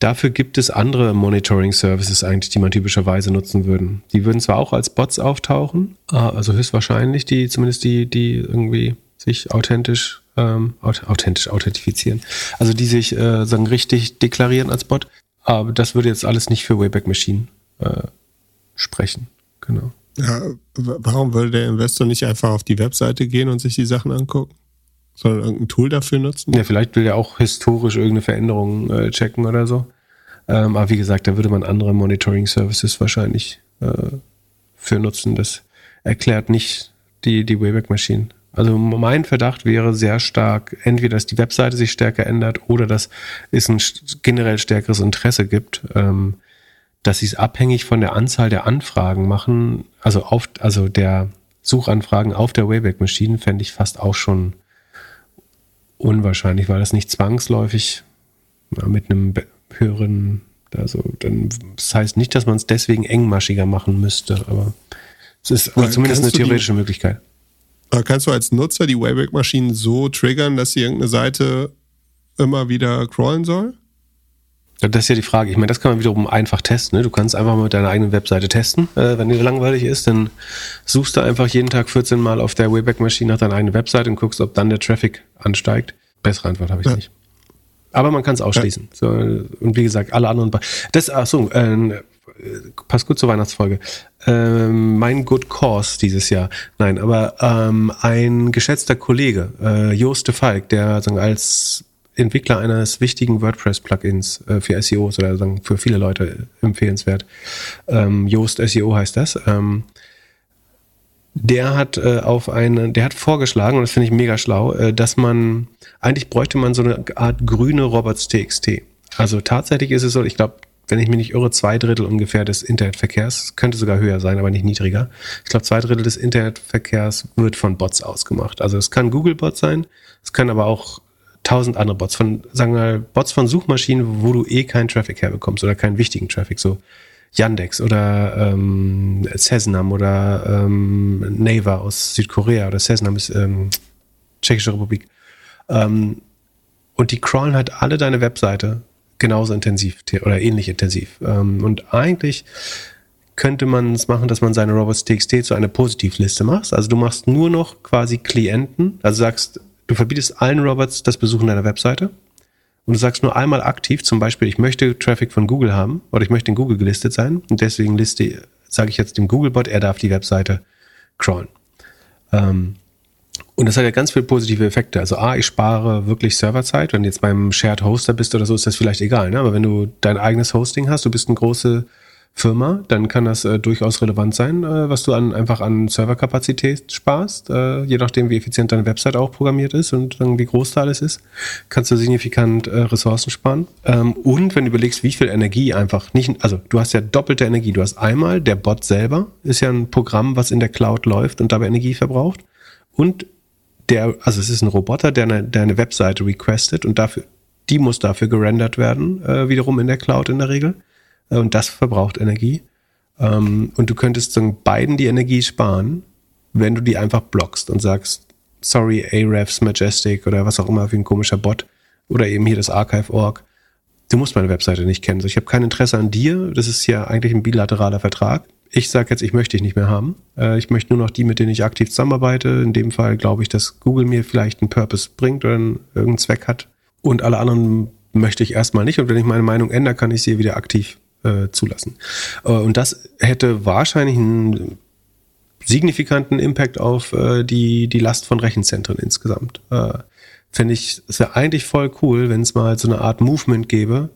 Dafür gibt es andere Monitoring-Services eigentlich, die man typischerweise nutzen würden. Die würden zwar auch als Bots auftauchen, ah, also höchstwahrscheinlich, die zumindest die, die irgendwie sich authentisch, ähm, authentisch authentifizieren. Also die sich äh, sagen richtig deklarieren als Bot. Aber das würde jetzt alles nicht für Wayback Machine äh, sprechen. Genau. Ja, warum würde der Investor nicht einfach auf die Webseite gehen und sich die Sachen angucken? Sondern irgendein Tool dafür nutzen? Ja, vielleicht will er auch historisch irgendeine Veränderung äh, checken oder so. Ähm, aber wie gesagt, da würde man andere Monitoring-Services wahrscheinlich äh, für nutzen. Das erklärt nicht die, die Wayback-Maschinen. Also mein Verdacht wäre sehr stark, entweder dass die Webseite sich stärker ändert oder dass es ein generell stärkeres Interesse gibt. Ähm, dass sie es abhängig von der Anzahl der Anfragen machen, also auf, also der Suchanfragen auf der Wayback Machine fände ich fast auch schon unwahrscheinlich, weil das nicht zwangsläufig mit einem höheren, also dann, das heißt nicht, dass man es deswegen engmaschiger machen müsste, aber es ist aber zumindest eine theoretische die, Möglichkeit. Kannst du als Nutzer die Wayback Maschinen so triggern, dass sie irgendeine Seite immer wieder crawlen soll? Das ist ja die Frage. Ich meine, das kann man wiederum einfach testen. Ne? Du kannst einfach mal mit deiner eigenen Webseite testen. Äh, wenn dir langweilig ist, dann suchst du einfach jeden Tag 14 Mal auf der Wayback-Maschine nach deiner eigenen Webseite und guckst, ob dann der Traffic ansteigt. Bessere Antwort habe ich ja. nicht. Aber man kann es ausschließen. Ja. So, und wie gesagt, alle anderen. Das, ach so, äh, passt gut zur Weihnachtsfolge. Ähm, mein Good Cause dieses Jahr. Nein, aber ähm, ein geschätzter Kollege, äh, Joost de Falk, der sagen, als Entwickler eines wichtigen WordPress-Plugins äh, für SEOs oder sagen für viele Leute empfehlenswert. Ähm, Yoast SEO heißt das. Ähm, der hat äh, auf eine, der hat vorgeschlagen, und das finde ich mega schlau, äh, dass man, eigentlich bräuchte man so eine Art grüne Robots.txt. Also tatsächlich ist es so, ich glaube, wenn ich mich nicht irre, zwei Drittel ungefähr des Internetverkehrs, könnte sogar höher sein, aber nicht niedriger. Ich glaube, zwei Drittel des Internetverkehrs wird von Bots ausgemacht. Also es kann Google-Bot sein, es kann aber auch tausend andere Bots von, sagen wir mal, Bots von Suchmaschinen, wo du eh keinen Traffic herbekommst oder keinen wichtigen Traffic, so Yandex oder ähm, Cesnam oder ähm, Naver aus Südkorea oder Cesnam ist ähm, Tschechische Republik. Ähm, und die crawlen halt alle deine Webseite genauso intensiv oder ähnlich intensiv. Ähm, und eigentlich könnte man es machen, dass man seine Robots.txt zu einer Positivliste macht. Also du machst nur noch quasi Klienten, also sagst, Du verbietest allen Robots das Besuchen deiner Webseite und du sagst nur einmal aktiv, zum Beispiel, ich möchte Traffic von Google haben oder ich möchte in Google gelistet sein und deswegen liste, sage ich jetzt dem Googlebot, er darf die Webseite crawlen. Ähm, Und das hat ja ganz viele positive Effekte. Also A, ich spare wirklich Serverzeit. Wenn du jetzt beim Shared Hoster bist oder so, ist das vielleicht egal. Ne? Aber wenn du dein eigenes Hosting hast, du bist eine große Firma, dann kann das äh, durchaus relevant sein, äh, was du an, einfach an Serverkapazität sparst. Äh, je nachdem, wie effizient deine Website auch programmiert ist und dann wie groß da alles ist, kannst du signifikant äh, Ressourcen sparen. Ähm, und wenn du überlegst, wie viel Energie einfach nicht, also du hast ja doppelte Energie. Du hast einmal, der Bot selber ist ja ein Programm, was in der Cloud läuft und dabei Energie verbraucht. Und der, also es ist ein Roboter, der eine, der eine Webseite requestet und dafür, die muss dafür gerendert werden, äh, wiederum in der Cloud in der Regel. Äh, und das verbraucht Energie. Ähm, und du könntest so beiden die Energie sparen, wenn du die einfach blockst und sagst, sorry, Ahrefs, Majestic oder was auch immer für ein komischer Bot oder eben hier das Archive.org. Du musst meine Webseite nicht kennen. Also ich habe kein Interesse an dir. Das ist ja eigentlich ein bilateraler Vertrag. Ich sage jetzt, ich möchte dich nicht mehr haben. Äh, ich möchte nur noch die, mit denen ich aktiv zusammenarbeite. In dem Fall glaube ich, dass Google mir vielleicht einen Purpose bringt oder einen, irgendeinen Zweck hat. Und alle anderen möchte ich erstmal nicht. Und wenn ich meine Meinung ändere, kann ich sie wieder aktiv äh, zulassen. Äh, und das hätte wahrscheinlich einen signifikanten Impact auf äh, die, die Last von Rechenzentren insgesamt. Äh, Fände ich, es wäre eigentlich voll cool, wenn es mal so eine Art Movement gäbe,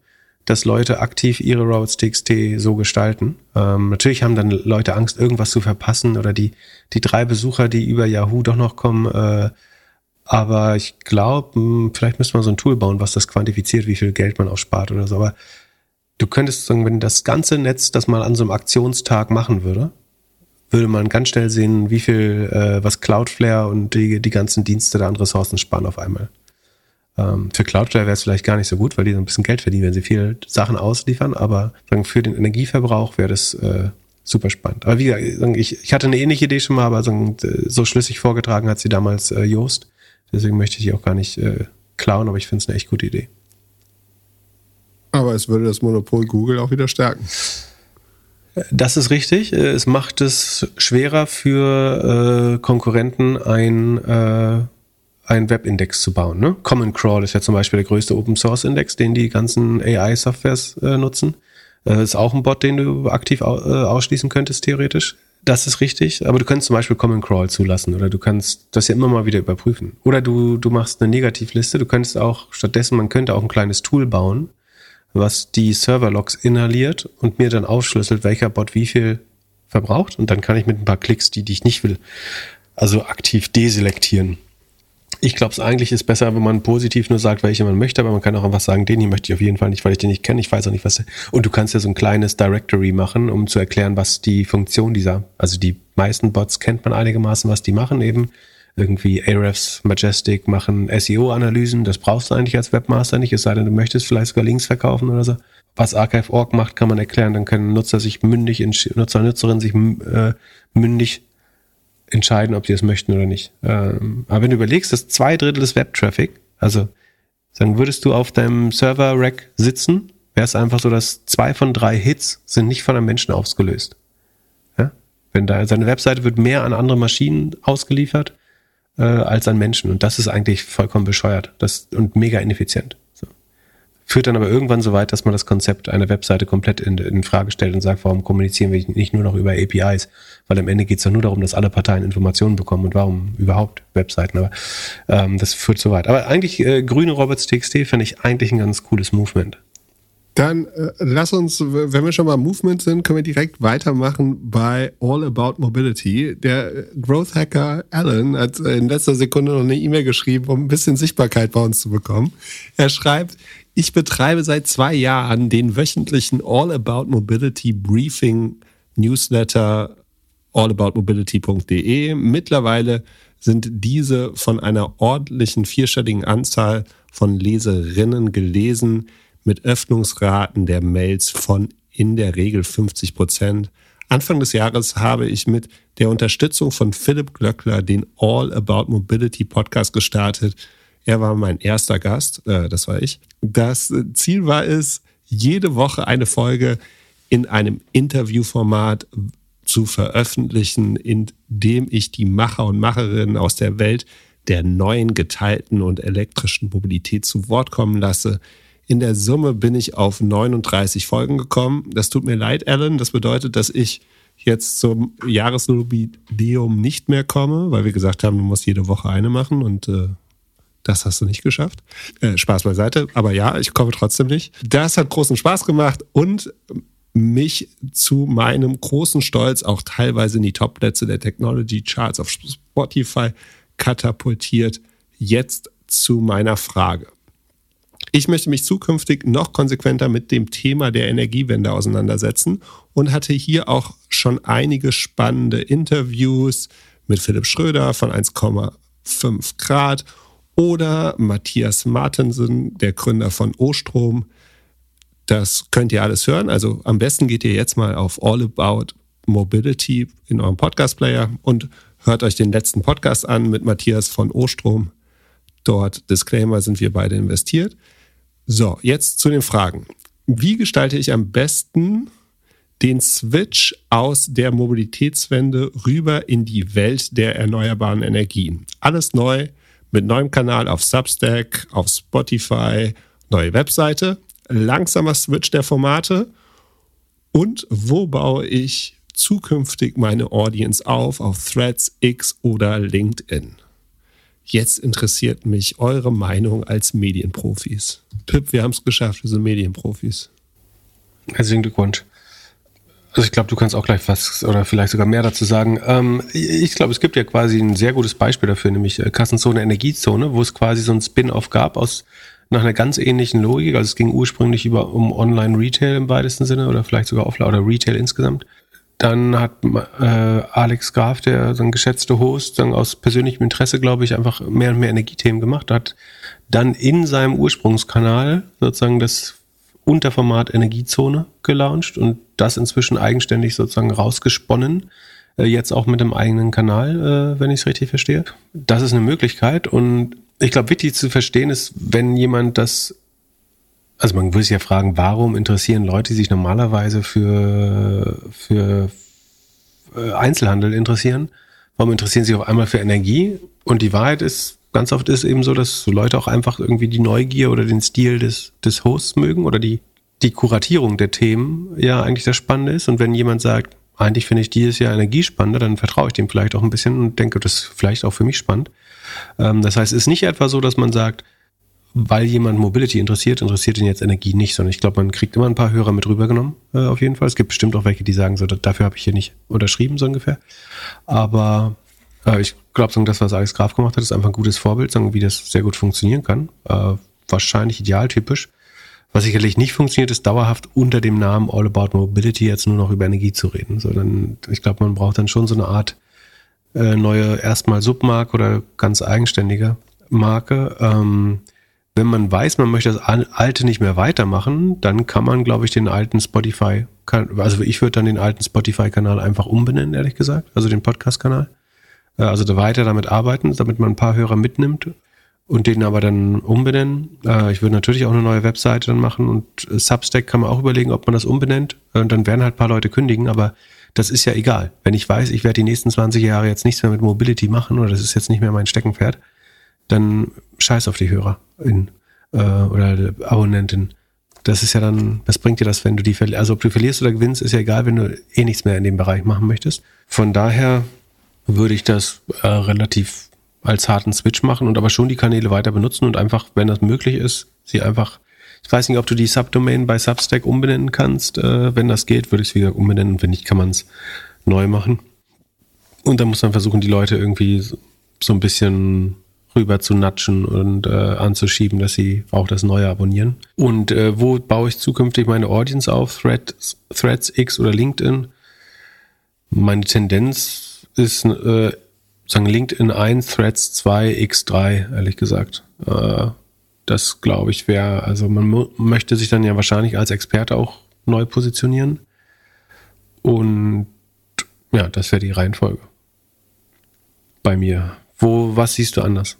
dass Leute aktiv ihre Routes.txt so gestalten. Ähm, natürlich haben dann Leute Angst, irgendwas zu verpassen oder die, die drei Besucher, die über Yahoo doch noch kommen. Äh, aber ich glaube, vielleicht müsste man so ein Tool bauen, was das quantifiziert, wie viel Geld man auch spart oder so. Aber du könntest sagen, wenn das ganze Netz das mal an so einem Aktionstag machen würde, würde man ganz schnell sehen, wie viel, äh, was Cloudflare und die, die ganzen Dienste da an Ressourcen sparen auf einmal. Ähm, für Cloudflare wäre es vielleicht gar nicht so gut, weil die so ein bisschen Geld verdienen, wenn sie viele Sachen ausliefern, aber sagen, für den Energieverbrauch wäre das äh, super spannend. Aber wie gesagt, ich, ich hatte eine ähnliche Idee schon mal, aber so, so schlüssig vorgetragen hat sie damals äh, Joost. Deswegen möchte ich die auch gar nicht äh, klauen, aber ich finde es eine echt gute Idee. Aber es würde das Monopol Google auch wieder stärken. Das ist richtig. Es macht es schwerer für äh, Konkurrenten, ein, äh, ein Webindex zu bauen. Ne? Common Crawl ist ja zum Beispiel der größte Open Source Index, den die ganzen AI-Softwares äh, nutzen. Äh, ist auch ein Bot, den du aktiv au äh, ausschließen könntest, theoretisch. Das ist richtig, aber du kannst zum Beispiel Common Crawl zulassen oder du kannst das ja immer mal wieder überprüfen. Oder du, du machst eine Negativliste, du könntest auch stattdessen, man könnte auch ein kleines Tool bauen, was die Serverlogs inhaliert und mir dann aufschlüsselt, welcher Bot wie viel verbraucht. Und dann kann ich mit ein paar Klicks, die, die ich nicht will, also aktiv deselektieren. Ich glaube, es eigentlich ist besser, wenn man positiv nur sagt, welche man möchte, aber man kann auch einfach sagen, den hier möchte ich auf jeden Fall nicht, weil ich den nicht kenne. Ich weiß auch nicht, was. Und du kannst ja so ein kleines Directory machen, um zu erklären, was die Funktion dieser, also die meisten Bots kennt man einigermaßen, was die machen eben irgendwie Ahrefs, Majestic machen SEO-Analysen. Das brauchst du eigentlich als Webmaster nicht, es sei denn, du möchtest vielleicht sogar Links verkaufen oder so. Was Archive.org macht, kann man erklären. Dann können Nutzer sich mündig, Nutzer Nutzerinnen sich äh, mündig entscheiden, ob sie es möchten oder nicht. Ähm, aber wenn du überlegst, dass zwei Drittel des Web-Traffic, also sagen, würdest du auf deinem Server-Rack sitzen, wäre es einfach so, dass zwei von drei Hits sind nicht von einem Menschen ausgelöst. Ja? Wenn da seine Webseite wird mehr an andere Maschinen ausgeliefert, äh, als an Menschen. Und das ist eigentlich vollkommen bescheuert das, und mega ineffizient. Führt dann aber irgendwann so weit, dass man das Konzept einer Webseite komplett in, in Frage stellt und sagt, warum kommunizieren wir nicht nur noch über APIs? Weil am Ende geht es ja nur darum, dass alle Parteien Informationen bekommen und warum überhaupt Webseiten. Aber ähm, das führt so weit. Aber eigentlich äh, grüne Robots.txt finde ich eigentlich ein ganz cooles Movement. Dann äh, lass uns, wenn wir schon mal Movement sind, können wir direkt weitermachen bei All About Mobility. Der Growth Hacker Alan hat in letzter Sekunde noch eine E-Mail geschrieben, um ein bisschen Sichtbarkeit bei uns zu bekommen. Er schreibt, ich betreibe seit zwei Jahren den wöchentlichen All About Mobility Briefing Newsletter allaboutmobility.de. Mittlerweile sind diese von einer ordentlichen vierstelligen Anzahl von Leserinnen gelesen mit Öffnungsraten der Mails von in der Regel 50 Prozent. Anfang des Jahres habe ich mit der Unterstützung von Philipp Glöckler den All About Mobility Podcast gestartet. Er war mein erster Gast, äh, das war ich. Das Ziel war es, jede Woche eine Folge in einem Interviewformat zu veröffentlichen, in dem ich die Macher und Macherinnen aus der Welt der neuen geteilten und elektrischen Mobilität zu Wort kommen lasse, in der Summe bin ich auf 39 Folgen gekommen. Das tut mir leid, Alan. Das bedeutet, dass ich jetzt zum Jahresjubiläum nicht mehr komme, weil wir gesagt haben, du musst jede Woche eine machen und äh, das hast du nicht geschafft. Äh, Spaß beiseite, aber ja, ich komme trotzdem nicht. Das hat großen Spaß gemacht und mich zu meinem großen Stolz auch teilweise in die Topplätze der Technology Charts auf Spotify katapultiert. Jetzt zu meiner Frage. Ich möchte mich zukünftig noch konsequenter mit dem Thema der Energiewende auseinandersetzen und hatte hier auch schon einige spannende Interviews mit Philipp Schröder von 1,5 Grad oder Matthias Martensen, der Gründer von Ostrom. Das könnt ihr alles hören. Also am besten geht ihr jetzt mal auf All About Mobility in eurem Podcast-Player und hört euch den letzten Podcast an mit Matthias von Ostrom. Dort, Disclaimer, sind wir beide investiert. So, jetzt zu den Fragen. Wie gestalte ich am besten den Switch aus der Mobilitätswende rüber in die Welt der erneuerbaren Energien? Alles neu mit neuem Kanal auf Substack, auf Spotify, neue Webseite, langsamer Switch der Formate und wo baue ich zukünftig meine Audience auf auf Threads, X oder LinkedIn? Jetzt interessiert mich eure Meinung als Medienprofis. Pip, wir haben es geschafft, wir sind Medienprofis. Herzlichen Glückwunsch. Also ich glaube, du kannst auch gleich was oder vielleicht sogar mehr dazu sagen. Ähm, ich glaube, es gibt ja quasi ein sehr gutes Beispiel dafür, nämlich äh, Kassenzone, Energiezone, wo es quasi so ein Spin-off gab aus nach einer ganz ähnlichen Logik. Also es ging ursprünglich über um Online-Retail im weitesten Sinne oder vielleicht sogar Offline oder Retail insgesamt. Dann hat äh, Alex Graf, der so ein geschätzter Host, dann aus persönlichem Interesse, glaube ich, einfach mehr und mehr Energiethemen gemacht hat. Dann in seinem Ursprungskanal sozusagen das Unterformat Energiezone gelauncht und das inzwischen eigenständig sozusagen rausgesponnen. Äh, jetzt auch mit einem eigenen Kanal, äh, wenn ich es richtig verstehe. Das ist eine Möglichkeit und ich glaube, wichtig zu verstehen ist, wenn jemand das also man würde sich ja fragen, warum interessieren Leute, die sich normalerweise für, für äh, Einzelhandel interessieren, warum interessieren sie auf einmal für Energie? Und die Wahrheit ist, ganz oft ist eben so, dass so Leute auch einfach irgendwie die Neugier oder den Stil des, des Hosts mögen oder die, die Kuratierung der Themen ja eigentlich das Spannende ist. Und wenn jemand sagt, eigentlich finde ich dieses Jahr Energie spannender, dann vertraue ich dem vielleicht auch ein bisschen und denke, das ist vielleicht auch für mich spannend. Ähm, das heißt, es ist nicht etwa so, dass man sagt, weil jemand Mobility interessiert, interessiert ihn jetzt Energie nicht, sondern ich glaube, man kriegt immer ein paar Hörer mit rübergenommen, äh, auf jeden Fall. Es gibt bestimmt auch welche, die sagen, so, dafür habe ich hier nicht unterschrieben, so ungefähr. Aber äh, ich glaube, das, was Alex Graf gemacht hat, ist einfach ein gutes Vorbild, wie das sehr gut funktionieren kann. Äh, wahrscheinlich idealtypisch. Was sicherlich nicht funktioniert, ist dauerhaft unter dem Namen All About Mobility jetzt nur noch über Energie zu reden. Sondern ich glaube, man braucht dann schon so eine Art äh, neue, erstmal Submarke oder ganz eigenständige Marke. Ähm, wenn man weiß, man möchte das alte nicht mehr weitermachen, dann kann man, glaube ich, den alten Spotify, also ich würde dann den alten Spotify-Kanal einfach umbenennen, ehrlich gesagt, also den Podcast-Kanal. Äh, also weiter damit arbeiten, damit man ein paar Hörer mitnimmt und den aber dann umbenennen. Äh, ich würde natürlich auch eine neue Webseite dann machen und Substack kann man auch überlegen, ob man das umbenennt. Und äh, dann werden halt ein paar Leute kündigen, aber das ist ja egal. Wenn ich weiß, ich werde die nächsten 20 Jahre jetzt nichts mehr mit Mobility machen oder das ist jetzt nicht mehr mein Steckenpferd, dann scheiß auf die Hörer in, äh, oder Abonnentin. Das ist ja dann, was bringt dir das, wenn du die? Also ob du verlierst oder gewinnst, ist ja egal, wenn du eh nichts mehr in dem Bereich machen möchtest. Von daher würde ich das äh, relativ als harten Switch machen und aber schon die Kanäle weiter benutzen und einfach, wenn das möglich ist, sie einfach, ich weiß nicht, ob du die Subdomain bei Substack umbenennen kannst. Äh, wenn das geht, würde ich es wieder umbenennen und wenn nicht, kann man es neu machen. Und dann muss man versuchen, die Leute irgendwie so ein bisschen rüber zu natschen und äh, anzuschieben, dass sie auch das Neue abonnieren. Und äh, wo baue ich zukünftig meine Audience auf? Threads, Threads X oder LinkedIn? Meine Tendenz ist äh, sagen LinkedIn 1, Threads 2, X3, ehrlich gesagt. Äh, das glaube ich wäre, also man möchte sich dann ja wahrscheinlich als Experte auch neu positionieren. Und ja, das wäre die Reihenfolge. Bei mir. Wo, was siehst du anders?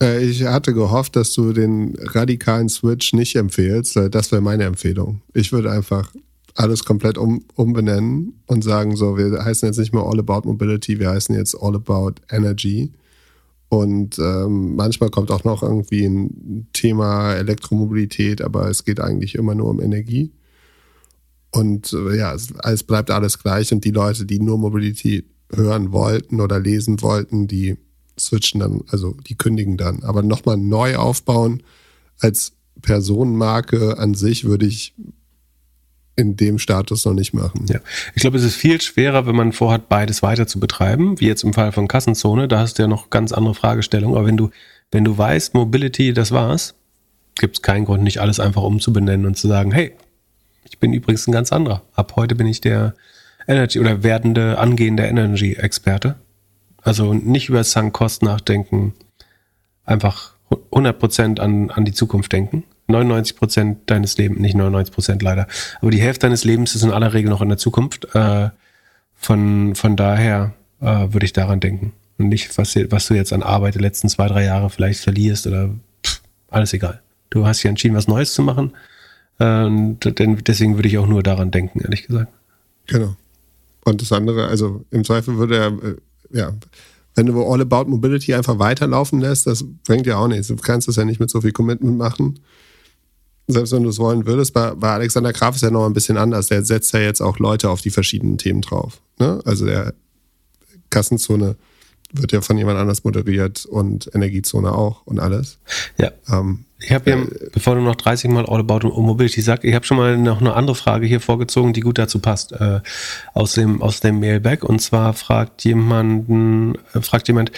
Äh, ich hatte gehofft, dass du den radikalen Switch nicht empfehlst. Das wäre meine Empfehlung. Ich würde einfach alles komplett um, umbenennen und sagen, so, wir heißen jetzt nicht mehr All About Mobility, wir heißen jetzt All About Energy. Und ähm, manchmal kommt auch noch irgendwie ein Thema Elektromobilität, aber es geht eigentlich immer nur um Energie. Und äh, ja, es, es bleibt alles gleich und die Leute, die nur Mobility hören wollten oder lesen wollten, die switchen dann, also die kündigen dann. Aber nochmal neu aufbauen als Personenmarke an sich würde ich in dem Status noch nicht machen. Ja. Ich glaube, es ist viel schwerer, wenn man vorhat, beides weiter zu betreiben, wie jetzt im Fall von Kassenzone. Da hast du ja noch ganz andere Fragestellungen. Aber wenn du, wenn du weißt, Mobility, das war's, gibt es keinen Grund, nicht alles einfach umzubenennen und zu sagen, hey, ich bin übrigens ein ganz anderer. Ab heute bin ich der Energy oder werdende, angehende Energy-Experte. Also nicht über Sunk-Cost nachdenken, einfach 100% an, an die Zukunft denken. 99% deines Lebens, nicht 99% leider, aber die Hälfte deines Lebens ist in aller Regel noch in der Zukunft. Äh, von, von daher äh, würde ich daran denken. Und nicht, was, was du jetzt an Arbeit die letzten zwei, drei Jahre vielleicht verlierst oder pff, alles egal. Du hast ja entschieden, was Neues zu machen. Äh, und deswegen würde ich auch nur daran denken, ehrlich gesagt. Genau. Und das andere, also im Zweifel würde er, äh, ja, wenn du All About Mobility einfach weiterlaufen lässt, das bringt ja auch nichts. Du kannst das ja nicht mit so viel Commitment machen. Selbst wenn du es wollen würdest, bei, bei Alexander Graf ist ja noch ein bisschen anders. Der setzt ja jetzt auch Leute auf die verschiedenen Themen drauf. Ne? Also der Kassenzone wird ja von jemand anders moderiert und Energiezone auch und alles. Ja. Ähm, ich habe ja, äh, bevor du noch 30 Mal All About Mobility sagst, ich habe schon mal noch eine andere Frage hier vorgezogen, die gut dazu passt, äh, aus dem, aus dem Mailback. Und zwar fragt jemanden, äh, fragt jemand,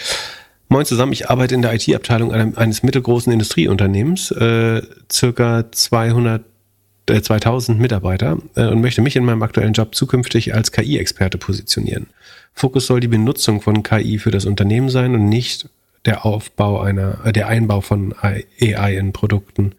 Moin zusammen, ich arbeite in der IT-Abteilung eines mittelgroßen Industrieunternehmens, äh, circa 200 äh, 2000 Mitarbeiter äh, und möchte mich in meinem aktuellen Job zukünftig als KI-Experte positionieren. Fokus soll die Benutzung von KI für das Unternehmen sein und nicht der Aufbau einer, äh, der Einbau von AI in Produkten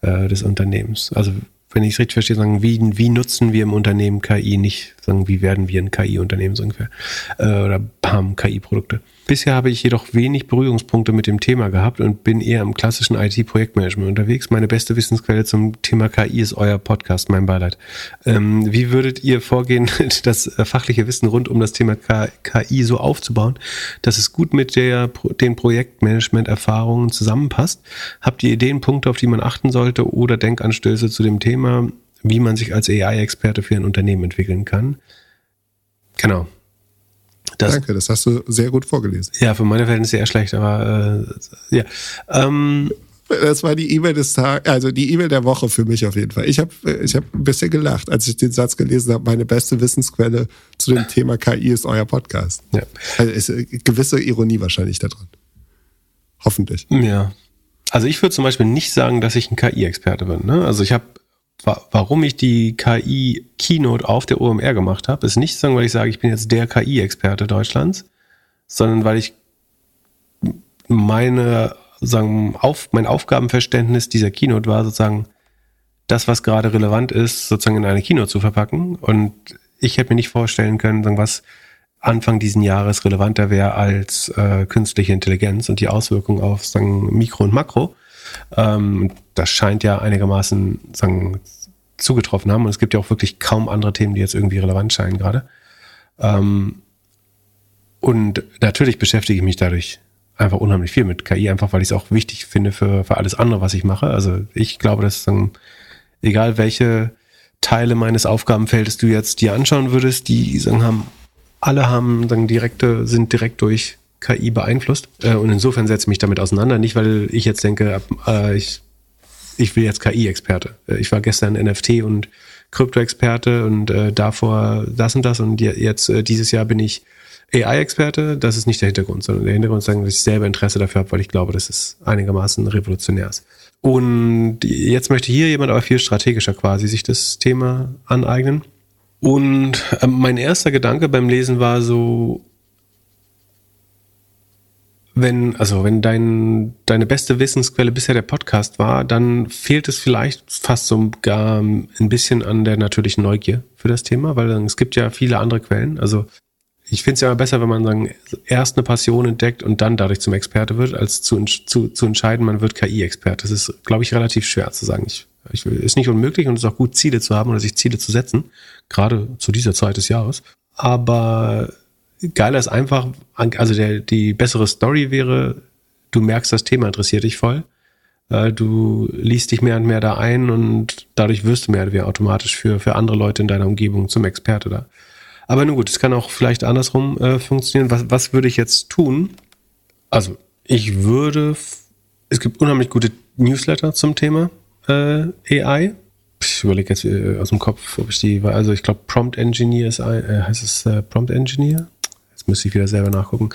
äh, des Unternehmens. Also wenn ich es richtig verstehe, sagen, wie, wie nutzen wir im Unternehmen KI, nicht sagen, wie werden wir ein KI-Unternehmen so ungefähr. Äh, oder haben KI-Produkte. Bisher habe ich jedoch wenig Berührungspunkte mit dem Thema gehabt und bin eher im klassischen IT-Projektmanagement unterwegs. Meine beste Wissensquelle zum Thema KI ist euer Podcast, mein Beileid. Ähm, wie würdet ihr vorgehen, das fachliche Wissen rund um das Thema KI so aufzubauen, dass es gut mit der, den Projektmanagement-Erfahrungen zusammenpasst? Habt ihr Ideen, Punkte, auf die man achten sollte oder Denkanstöße zu dem Thema, wie man sich als AI-Experte für ein Unternehmen entwickeln kann? Genau. Das, Danke, das hast du sehr gut vorgelesen. Ja, für meine Verhältnisse sehr schlecht, aber äh, ja. Ähm, das war die E-Mail des Tages, also die E-Mail der Woche für mich auf jeden Fall. Ich habe ich hab ein bisschen gelacht, als ich den Satz gelesen habe. Meine beste Wissensquelle zu dem Thema KI ist euer Podcast. Ja. Also ist eine gewisse Ironie wahrscheinlich da drin. Hoffentlich. Ja. Also ich würde zum Beispiel nicht sagen, dass ich ein KI-Experte bin. Ne? Also ich habe warum ich die KI-Keynote auf der OMR gemacht habe, ist nicht weil ich sage, ich bin jetzt der KI-Experte Deutschlands, sondern weil ich meine, sagen, auf, mein Aufgabenverständnis dieser Keynote war sozusagen, das, was gerade relevant ist, sozusagen in eine Keynote zu verpacken. Und ich hätte mir nicht vorstellen können, sagen, was Anfang diesen Jahres relevanter wäre als äh, künstliche Intelligenz und die Auswirkungen auf sagen, Mikro und Makro. Ähm, das scheint ja einigermaßen sagen, zugetroffen haben. Und es gibt ja auch wirklich kaum andere Themen, die jetzt irgendwie relevant scheinen gerade. Ähm, und natürlich beschäftige ich mich dadurch einfach unheimlich viel mit KI, einfach weil ich es auch wichtig finde für, für alles andere, was ich mache. Also ich glaube, dass dann, egal welche Teile meines Aufgabenfeldes du jetzt dir anschauen würdest, die sagen, haben, alle haben dann direkte, sind direkt durch KI beeinflusst. Äh, und insofern setze ich mich damit auseinander. Nicht, weil ich jetzt denke, äh, ich, ich will jetzt KI-Experte. Äh, ich war gestern NFT und Krypto-Experte und äh, davor das und das und jetzt äh, dieses Jahr bin ich AI-Experte. Das ist nicht der Hintergrund, sondern der Hintergrund ist, dass ich selber Interesse dafür habe, weil ich glaube, dass es einigermaßen revolutionär ist. Und jetzt möchte hier jemand aber viel strategischer quasi sich das Thema aneignen. Und äh, mein erster Gedanke beim Lesen war so, wenn, also wenn dein, deine beste Wissensquelle bisher der Podcast war, dann fehlt es vielleicht fast so gar ein bisschen an der natürlichen Neugier für das Thema, weil es gibt ja viele andere Quellen. Also ich finde es ja immer besser, wenn man sagen, erst eine Passion entdeckt und dann dadurch zum Experte wird, als zu, zu, zu entscheiden, man wird KI-Experte. Das ist, glaube ich, relativ schwer zu sagen. Ich, ich ist nicht unmöglich und es ist auch gut, Ziele zu haben oder sich Ziele zu setzen, gerade zu dieser Zeit des Jahres. Aber geiler ist einfach, also der, die bessere Story wäre, du merkst, das Thema interessiert dich voll. Äh, du liest dich mehr und mehr da ein und dadurch wirst du mehr oder weniger automatisch für, für andere Leute in deiner Umgebung zum Experte da. Aber nun gut, es kann auch vielleicht andersrum äh, funktionieren. Was, was würde ich jetzt tun? Also, ich würde, es gibt unheimlich gute Newsletter zum Thema äh, AI. Ich überlege jetzt äh, aus dem Kopf, ob ich die, also ich glaube Prompt Engineer ist äh, heißt es äh, Prompt Engineer? Müsste ich wieder selber nachgucken.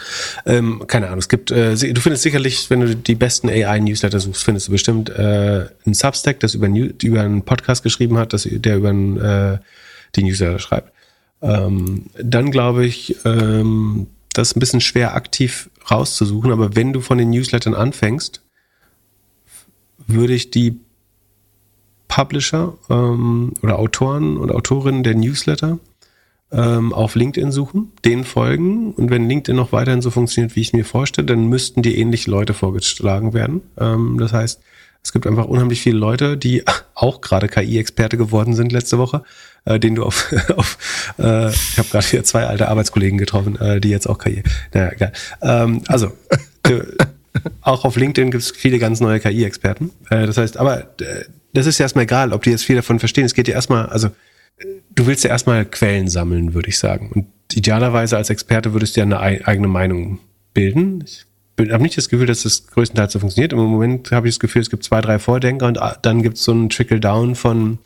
Ähm, keine Ahnung, es gibt, äh, du findest sicherlich, wenn du die besten AI-Newsletter suchst, findest du bestimmt äh, einen Substack, das über, über einen Podcast geschrieben hat, das, der über einen, äh, die Newsletter schreibt. Ähm, dann glaube ich, ähm, das ist ein bisschen schwer aktiv rauszusuchen, aber wenn du von den Newslettern anfängst, würde ich die Publisher ähm, oder Autoren und Autorinnen der Newsletter ähm, auf LinkedIn suchen, denen folgen und wenn LinkedIn noch weiterhin so funktioniert, wie ich mir vorstelle, dann müssten die ähnliche Leute vorgeschlagen werden. Ähm, das heißt, es gibt einfach unheimlich viele Leute, die auch gerade KI-Experte geworden sind letzte Woche, äh, denen du auf, auf äh, ich habe gerade hier zwei alte Arbeitskollegen getroffen, äh, die jetzt auch KI. Naja, egal. Ähm, also äh, auch auf LinkedIn gibt es viele ganz neue KI-Experten. Äh, das heißt, aber äh, das ist ja erstmal egal, ob die jetzt viel davon verstehen. Es geht ja erstmal, also du willst ja erstmal Quellen sammeln, würde ich sagen. Und idealerweise als Experte würdest du ja eine eigene Meinung bilden. Ich habe nicht das Gefühl, dass das größtenteils so funktioniert. Im Moment habe ich das Gefühl, es gibt zwei, drei Vordenker und ah, dann gibt es so einen Trickle-Down von,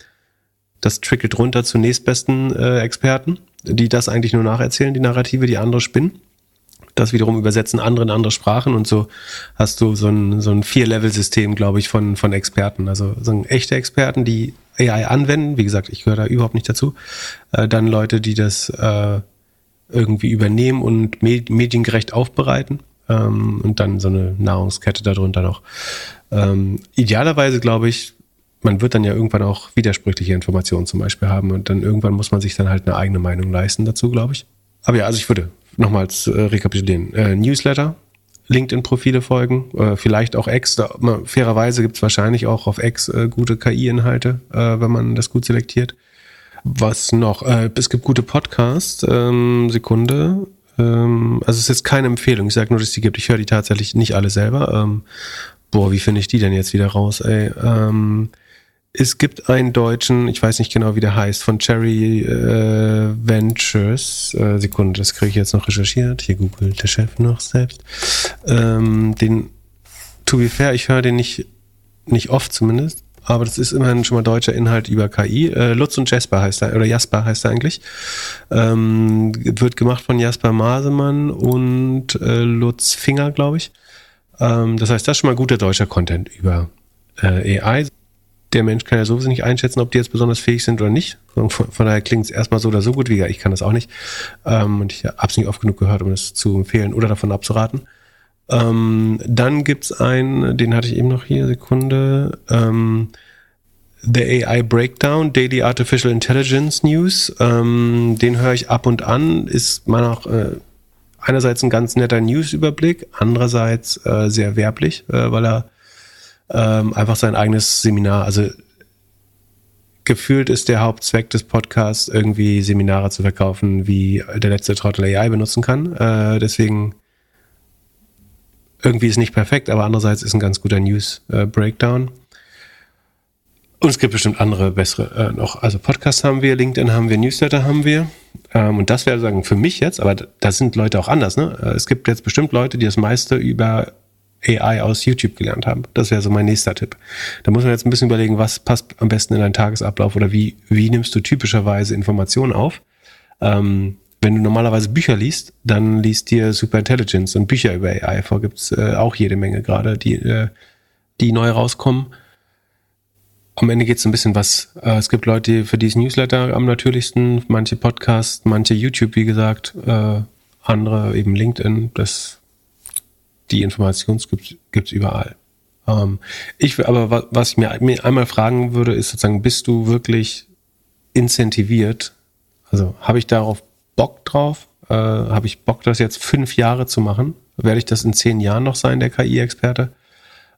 das trickelt runter zu nächstbesten äh, Experten, die das eigentlich nur nacherzählen, die Narrative, die andere spinnen. Das wiederum übersetzen andere in andere Sprachen und so hast du so ein, so ein Vier-Level-System, glaube ich, von, von Experten. Also so echte Experten, die AI anwenden. Wie gesagt, ich gehöre da überhaupt nicht dazu. Äh, dann Leute, die das äh, irgendwie übernehmen und mediengerecht aufbereiten. Ähm, und dann so eine Nahrungskette darunter noch. Ähm, idealerweise glaube ich, man wird dann ja irgendwann auch widersprüchliche Informationen zum Beispiel haben und dann irgendwann muss man sich dann halt eine eigene Meinung leisten dazu, glaube ich. Aber ja, also ich würde nochmals äh, rekapitulieren. Äh, Newsletter, LinkedIn-Profile folgen, äh, vielleicht auch X. Da, fairerweise gibt es wahrscheinlich auch auf X äh, gute KI-Inhalte, äh, wenn man das gut selektiert. Was noch? Äh, es gibt gute Podcasts. Ähm, Sekunde. Ähm, also es ist jetzt keine Empfehlung. Ich sage nur, dass es die gibt. Ich höre die tatsächlich nicht alle selber. Ähm, boah, wie finde ich die denn jetzt wieder raus? Ey? Ähm, es gibt einen deutschen, ich weiß nicht genau, wie der heißt, von Cherry äh, Ventures. Äh, Sekunde, das kriege ich jetzt noch recherchiert. Hier googelt der Chef noch selbst. Ähm, den, to be fair, ich höre den nicht, nicht oft zumindest, aber das ist immerhin schon mal deutscher Inhalt über KI. Äh, Lutz und Jasper heißt er, oder Jasper heißt er eigentlich. Ähm, wird gemacht von Jasper Masemann und äh, Lutz Finger, glaube ich. Ähm, das heißt, das ist schon mal guter deutscher Content über äh, AI der Mensch kann ja sowieso nicht einschätzen, ob die jetzt besonders fähig sind oder nicht. Von, von daher klingt es erstmal so oder so gut, wie ich kann das auch nicht. Ähm, und ich habe es nicht oft genug gehört, um es zu empfehlen oder davon abzuraten. Ähm, dann gibt's einen, den hatte ich eben noch hier, Sekunde. Ähm, The AI Breakdown, Daily Artificial Intelligence News. Ähm, den höre ich ab und an. Ist man auch äh, einerseits ein ganz netter Newsüberblick, andererseits äh, sehr werblich, äh, weil er ähm, einfach sein eigenes Seminar. Also gefühlt ist der Hauptzweck des Podcasts irgendwie Seminare zu verkaufen, wie der letzte Trottel AI benutzen kann. Äh, deswegen irgendwie ist nicht perfekt, aber andererseits ist ein ganz guter News-Breakdown. und es gibt bestimmt andere bessere äh, noch. Also Podcasts haben wir, LinkedIn haben wir, Newsletter haben wir. Ähm, und das wäre sagen für mich jetzt, aber da sind Leute auch anders. Ne? Äh, es gibt jetzt bestimmt Leute, die das meiste über AI aus YouTube gelernt haben. Das wäre so mein nächster Tipp. Da muss man jetzt ein bisschen überlegen, was passt am besten in deinen Tagesablauf oder wie, wie nimmst du typischerweise Informationen auf. Ähm, wenn du normalerweise Bücher liest, dann liest dir Superintelligence und Bücher über AI vor. Gibt's äh, auch jede Menge gerade, die, äh, die neu rauskommen. Am Ende geht es ein bisschen was. Äh, es gibt Leute, für die ist Newsletter am natürlichsten, manche Podcasts, manche YouTube, wie gesagt, äh, andere eben LinkedIn. Das die Informationen gibt es überall. Ähm, ich, aber was ich mir, mir einmal fragen würde, ist sozusagen, bist du wirklich incentiviert? Also habe ich darauf Bock drauf? Äh, habe ich Bock, das jetzt fünf Jahre zu machen? Werde ich das in zehn Jahren noch sein, der KI-Experte?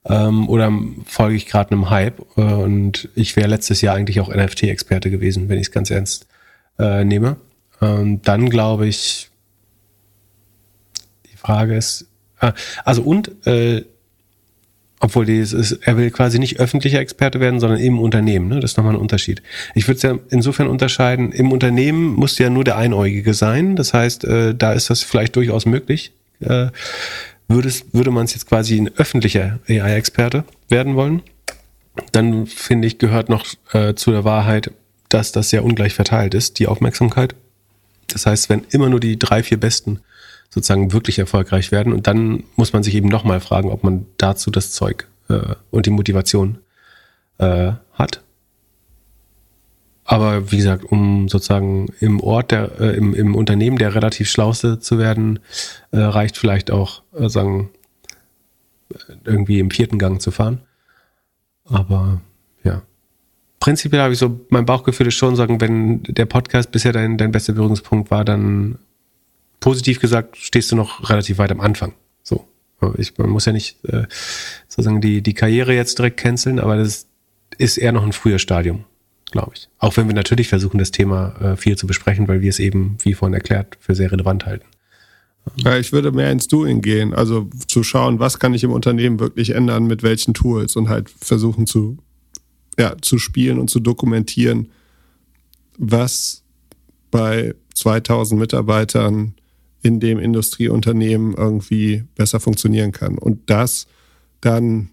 Ähm, oder folge ich gerade einem Hype? Äh, und ich wäre letztes Jahr eigentlich auch NFT-Experte gewesen, wenn ich es ganz ernst äh, nehme. Ähm, dann glaube ich, die Frage ist, also und äh, obwohl dieses ist, er will quasi nicht öffentlicher Experte werden, sondern im Unternehmen. Ne? Das ist nochmal ein Unterschied. Ich würde es ja insofern unterscheiden, im Unternehmen muss ja nur der Einäugige sein. Das heißt, äh, da ist das vielleicht durchaus möglich. Äh, würde, es, würde man es jetzt quasi ein öffentlicher AI-Experte werden wollen, dann finde ich, gehört noch äh, zu der Wahrheit, dass das sehr ungleich verteilt ist, die Aufmerksamkeit. Das heißt, wenn immer nur die drei, vier Besten sozusagen wirklich erfolgreich werden und dann muss man sich eben nochmal fragen, ob man dazu das Zeug äh, und die Motivation äh, hat. Aber wie gesagt, um sozusagen im Ort der, äh, im, im Unternehmen der relativ Schlauste zu werden, äh, reicht vielleicht auch, äh, sagen, irgendwie im vierten Gang zu fahren. Aber ja. Prinzipiell habe ich so, mein Bauchgefühl ist schon sagen, wenn der Podcast bisher dein, dein bester Berührungspunkt war, dann positiv gesagt, stehst du noch relativ weit am Anfang. So. Ich, man muss ja nicht äh, sozusagen die, die Karriere jetzt direkt canceln, aber das ist eher noch ein früher Stadium, glaube ich. Auch wenn wir natürlich versuchen, das Thema äh, viel zu besprechen, weil wir es eben, wie vorhin erklärt, für sehr relevant halten. Ja, ich würde mehr ins Doing gehen, also zu schauen, was kann ich im Unternehmen wirklich ändern, mit welchen Tools und halt versuchen zu, ja, zu spielen und zu dokumentieren, was bei 2000 Mitarbeitern in dem Industrieunternehmen irgendwie besser funktionieren kann. Und das dann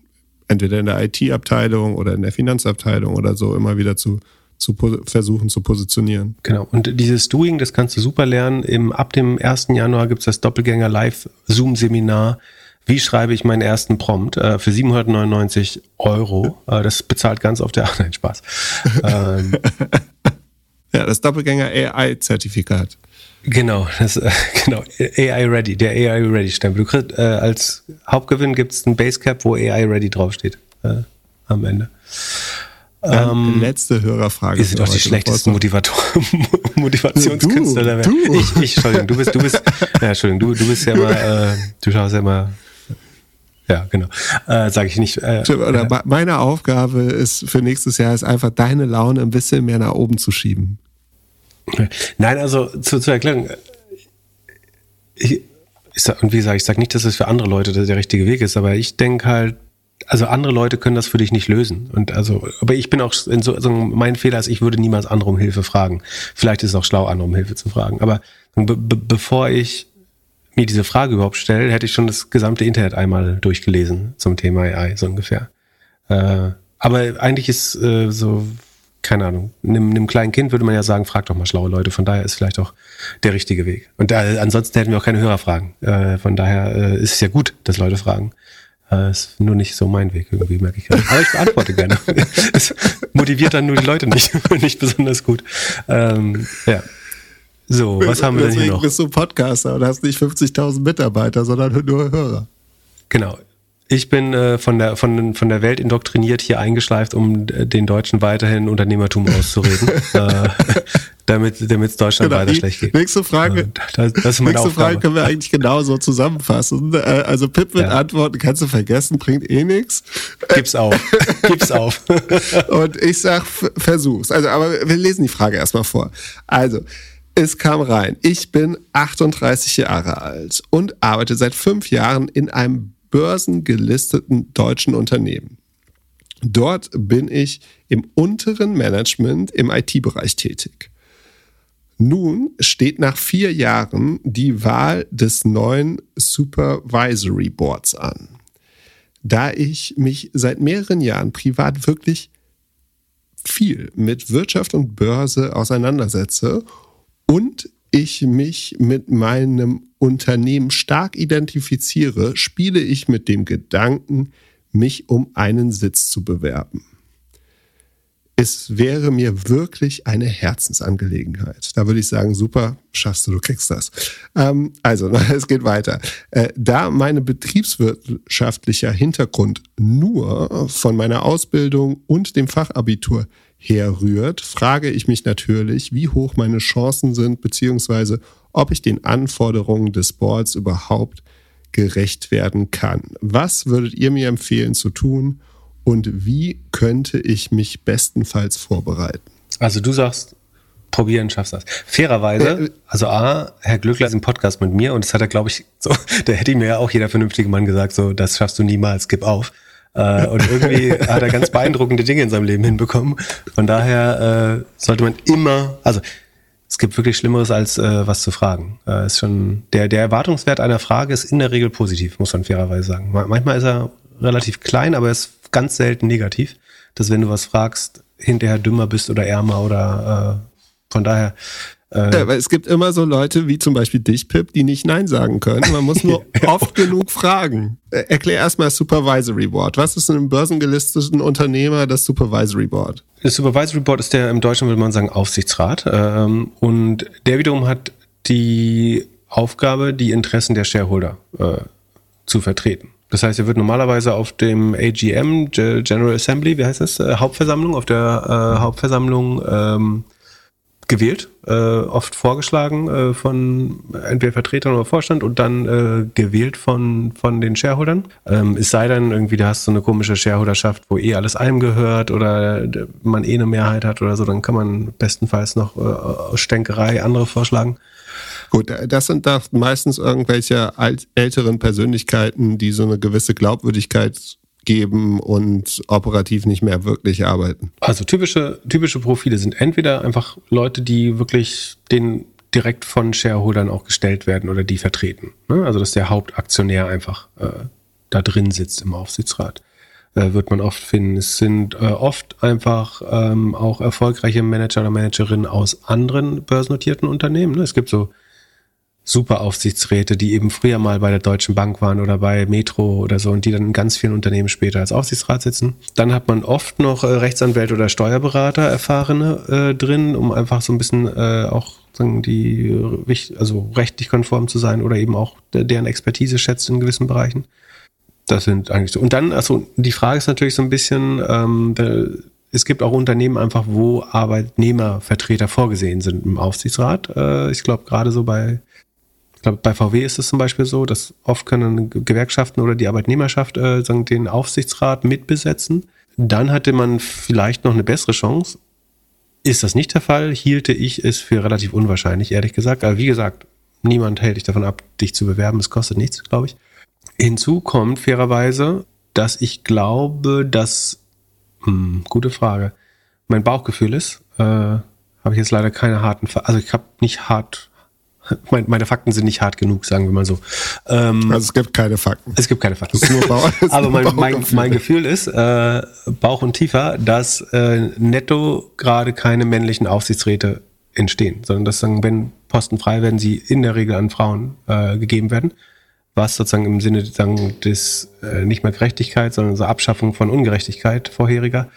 entweder in der IT-Abteilung oder in der Finanzabteilung oder so immer wieder zu, zu versuchen zu positionieren. Genau. Und dieses Doing, das kannst du super lernen. Im, ab dem 1. Januar gibt es das Doppelgänger Live Zoom Seminar. Wie schreibe ich meinen ersten Prompt äh, für 799 Euro? Äh, das bezahlt ganz auf der, ach nein, Spaß. ähm, ja, das Doppelgänger AI-Zertifikat. Genau, das, äh, genau, AI Ready, der AI Ready Stempel. Du kriegst, äh, als Hauptgewinn gibt es ein Basecap, wo AI Ready draufsteht äh, am Ende. Ähm, letzte Hörerfrage. Wir sind doch die schlechtesten Motivator Motivationskünstler der Welt. Du. Ich, ich, Entschuldigung, du bist, du bist, ja, Entschuldigung, du, du bist ja mal, äh, du schaust ja mal, ja, genau, äh, sage ich nicht. Äh, Oder meine Aufgabe ist für nächstes Jahr ist einfach deine Laune ein bisschen mehr nach oben zu schieben. Nein, also zu, zur Erklärung. Ich, ich sag, und wie gesagt, ich sage nicht, dass es für andere Leute der richtige Weg ist, aber ich denke halt, also andere Leute können das für dich nicht lösen. Und also, aber ich bin auch in so, also mein Fehler ist, ich würde niemals andere um Hilfe fragen. Vielleicht ist es auch schlau, andere um Hilfe zu fragen. Aber be bevor ich mir diese Frage überhaupt stelle, hätte ich schon das gesamte Internet einmal durchgelesen zum Thema AI, so ungefähr. Äh, aber eigentlich ist äh, so keine Ahnung, einem, einem kleinen Kind würde man ja sagen, frag doch mal schlaue Leute. Von daher ist vielleicht auch der richtige Weg. Und äh, ansonsten hätten wir auch keine Hörerfragen. Äh, von daher äh, ist es ja gut, dass Leute fragen. Äh, ist nur nicht so mein Weg irgendwie, merke ich. Aber ich beantworte gerne. es motiviert dann nur die Leute nicht, nicht besonders gut. Ähm, ja. So, was haben wir denn hier noch? bist du Podcaster und hast nicht 50.000 Mitarbeiter, sondern nur Hörer. Genau. Ich bin äh, von, der, von, von der Welt indoktriniert hier eingeschleift, um äh, den Deutschen weiterhin Unternehmertum auszureden, äh, damit es Deutschland genau, weiter schlecht geht. Nächste Frage. Das, das ist meine nächste. Frage können wir eigentlich genauso zusammenfassen. Äh, also Pip mit ja. Antworten kannst du vergessen, bringt eh nichts. Gib's auf. Gib's auf. Und ich sag, versuch's. Also, aber wir lesen die Frage erstmal vor. Also, es kam rein. Ich bin 38 Jahre alt und arbeite seit fünf Jahren in einem börsengelisteten deutschen Unternehmen. Dort bin ich im unteren Management im IT-Bereich tätig. Nun steht nach vier Jahren die Wahl des neuen Supervisory Boards an. Da ich mich seit mehreren Jahren privat wirklich viel mit Wirtschaft und Börse auseinandersetze und ich mich mit meinem Unternehmen stark identifiziere, spiele ich mit dem Gedanken, mich um einen Sitz zu bewerben. Es wäre mir wirklich eine Herzensangelegenheit. Da würde ich sagen, super, schaffst du, du kriegst das. Ähm, also, es geht weiter. Äh, da mein betriebswirtschaftlicher Hintergrund nur von meiner Ausbildung und dem Fachabitur herrührt, frage ich mich natürlich, wie hoch meine Chancen sind, beziehungsweise ob ich den Anforderungen des Boards überhaupt gerecht werden kann. Was würdet ihr mir empfehlen zu tun und wie könnte ich mich bestenfalls vorbereiten? Also du sagst, probieren, schaffst das. Fairerweise, äh, also A, Herr Glückler ist im Podcast mit mir und das hat er, glaube ich, so, da hätte ihm ja auch jeder vernünftige Mann gesagt, so, das schaffst du niemals, gib auf. Äh, und irgendwie hat er ganz beeindruckende Dinge in seinem Leben hinbekommen. Von daher äh, sollte man immer, also es gibt wirklich Schlimmeres als äh, was zu fragen. Äh, ist schon der der Erwartungswert einer Frage ist in der Regel positiv, muss man fairerweise sagen. Manchmal ist er relativ klein, aber er ist ganz selten negativ, dass wenn du was fragst, hinterher dümmer bist oder ärmer oder äh, von daher ja, weil es gibt immer so Leute wie zum Beispiel dich, Pip, die nicht Nein sagen können. Man muss nur oft genug fragen. Äh, erklär erstmal das Supervisory Board. Was ist in einem börsengelisteten Unternehmer das Supervisory Board? Das Supervisory Board ist der im Deutschen würde man sagen Aufsichtsrat. Ähm, und der wiederum hat die Aufgabe, die Interessen der Shareholder äh, zu vertreten. Das heißt, er wird normalerweise auf dem AGM, General Assembly, wie heißt das, äh, Hauptversammlung, auf der äh, Hauptversammlung ähm, gewählt, äh, oft vorgeschlagen äh, von entweder Vertretern oder Vorstand und dann äh, gewählt von, von den Shareholdern. Ähm, es sei denn, irgendwie, du hast so eine komische Shareholderschaft, wo eh alles einem gehört oder man eh eine Mehrheit hat oder so, dann kann man bestenfalls noch äh, aus Stänkerei andere vorschlagen. Gut, das sind da meistens irgendwelche älteren Persönlichkeiten, die so eine gewisse Glaubwürdigkeit geben und operativ nicht mehr wirklich arbeiten. Also typische, typische Profile sind entweder einfach Leute, die wirklich den direkt von Shareholdern auch gestellt werden oder die vertreten. Ne? Also dass der Hauptaktionär einfach äh, da drin sitzt im Aufsichtsrat. Äh, wird man oft finden. Es sind äh, oft einfach ähm, auch erfolgreiche Manager oder Managerinnen aus anderen börsennotierten Unternehmen. Ne? Es gibt so super Aufsichtsräte, die eben früher mal bei der Deutschen Bank waren oder bei Metro oder so und die dann in ganz vielen Unternehmen später als Aufsichtsrat sitzen. Dann hat man oft noch äh, Rechtsanwälte oder Steuerberater erfahrene äh, drin, um einfach so ein bisschen äh, auch sagen die also rechtlich konform zu sein oder eben auch deren Expertise schätzt in gewissen Bereichen. Das sind eigentlich so. Und dann, also die Frage ist natürlich so ein bisschen, ähm, es gibt auch Unternehmen einfach, wo Arbeitnehmervertreter vorgesehen sind im Aufsichtsrat. Äh, ich glaube, gerade so bei glaube, bei VW ist es zum Beispiel so, dass oft können Gewerkschaften oder die Arbeitnehmerschaft äh, den Aufsichtsrat mitbesetzen. Dann hatte man vielleicht noch eine bessere Chance. Ist das nicht der Fall, hielte ich es für relativ unwahrscheinlich, ehrlich gesagt. Aber wie gesagt, niemand hält dich davon ab, dich zu bewerben. Es kostet nichts, glaube ich. Hinzu kommt fairerweise, dass ich glaube, dass, hm, gute Frage, mein Bauchgefühl ist, äh, habe ich jetzt leider keine harten, also ich habe nicht hart meine, Fakten sind nicht hart genug, sagen wir mal so. Ähm, also es gibt keine Fakten. Es gibt keine Fakten. Bauch, Aber mein, mein, mein Gefühl ist, äh, Bauch und tiefer, dass äh, netto gerade keine männlichen Aufsichtsräte entstehen, sondern dass sagen, wenn Posten frei werden, sie in der Regel an Frauen äh, gegeben werden. Was sozusagen im Sinne sagen, des äh, nicht mehr Gerechtigkeit, sondern so Abschaffung von Ungerechtigkeit vorheriger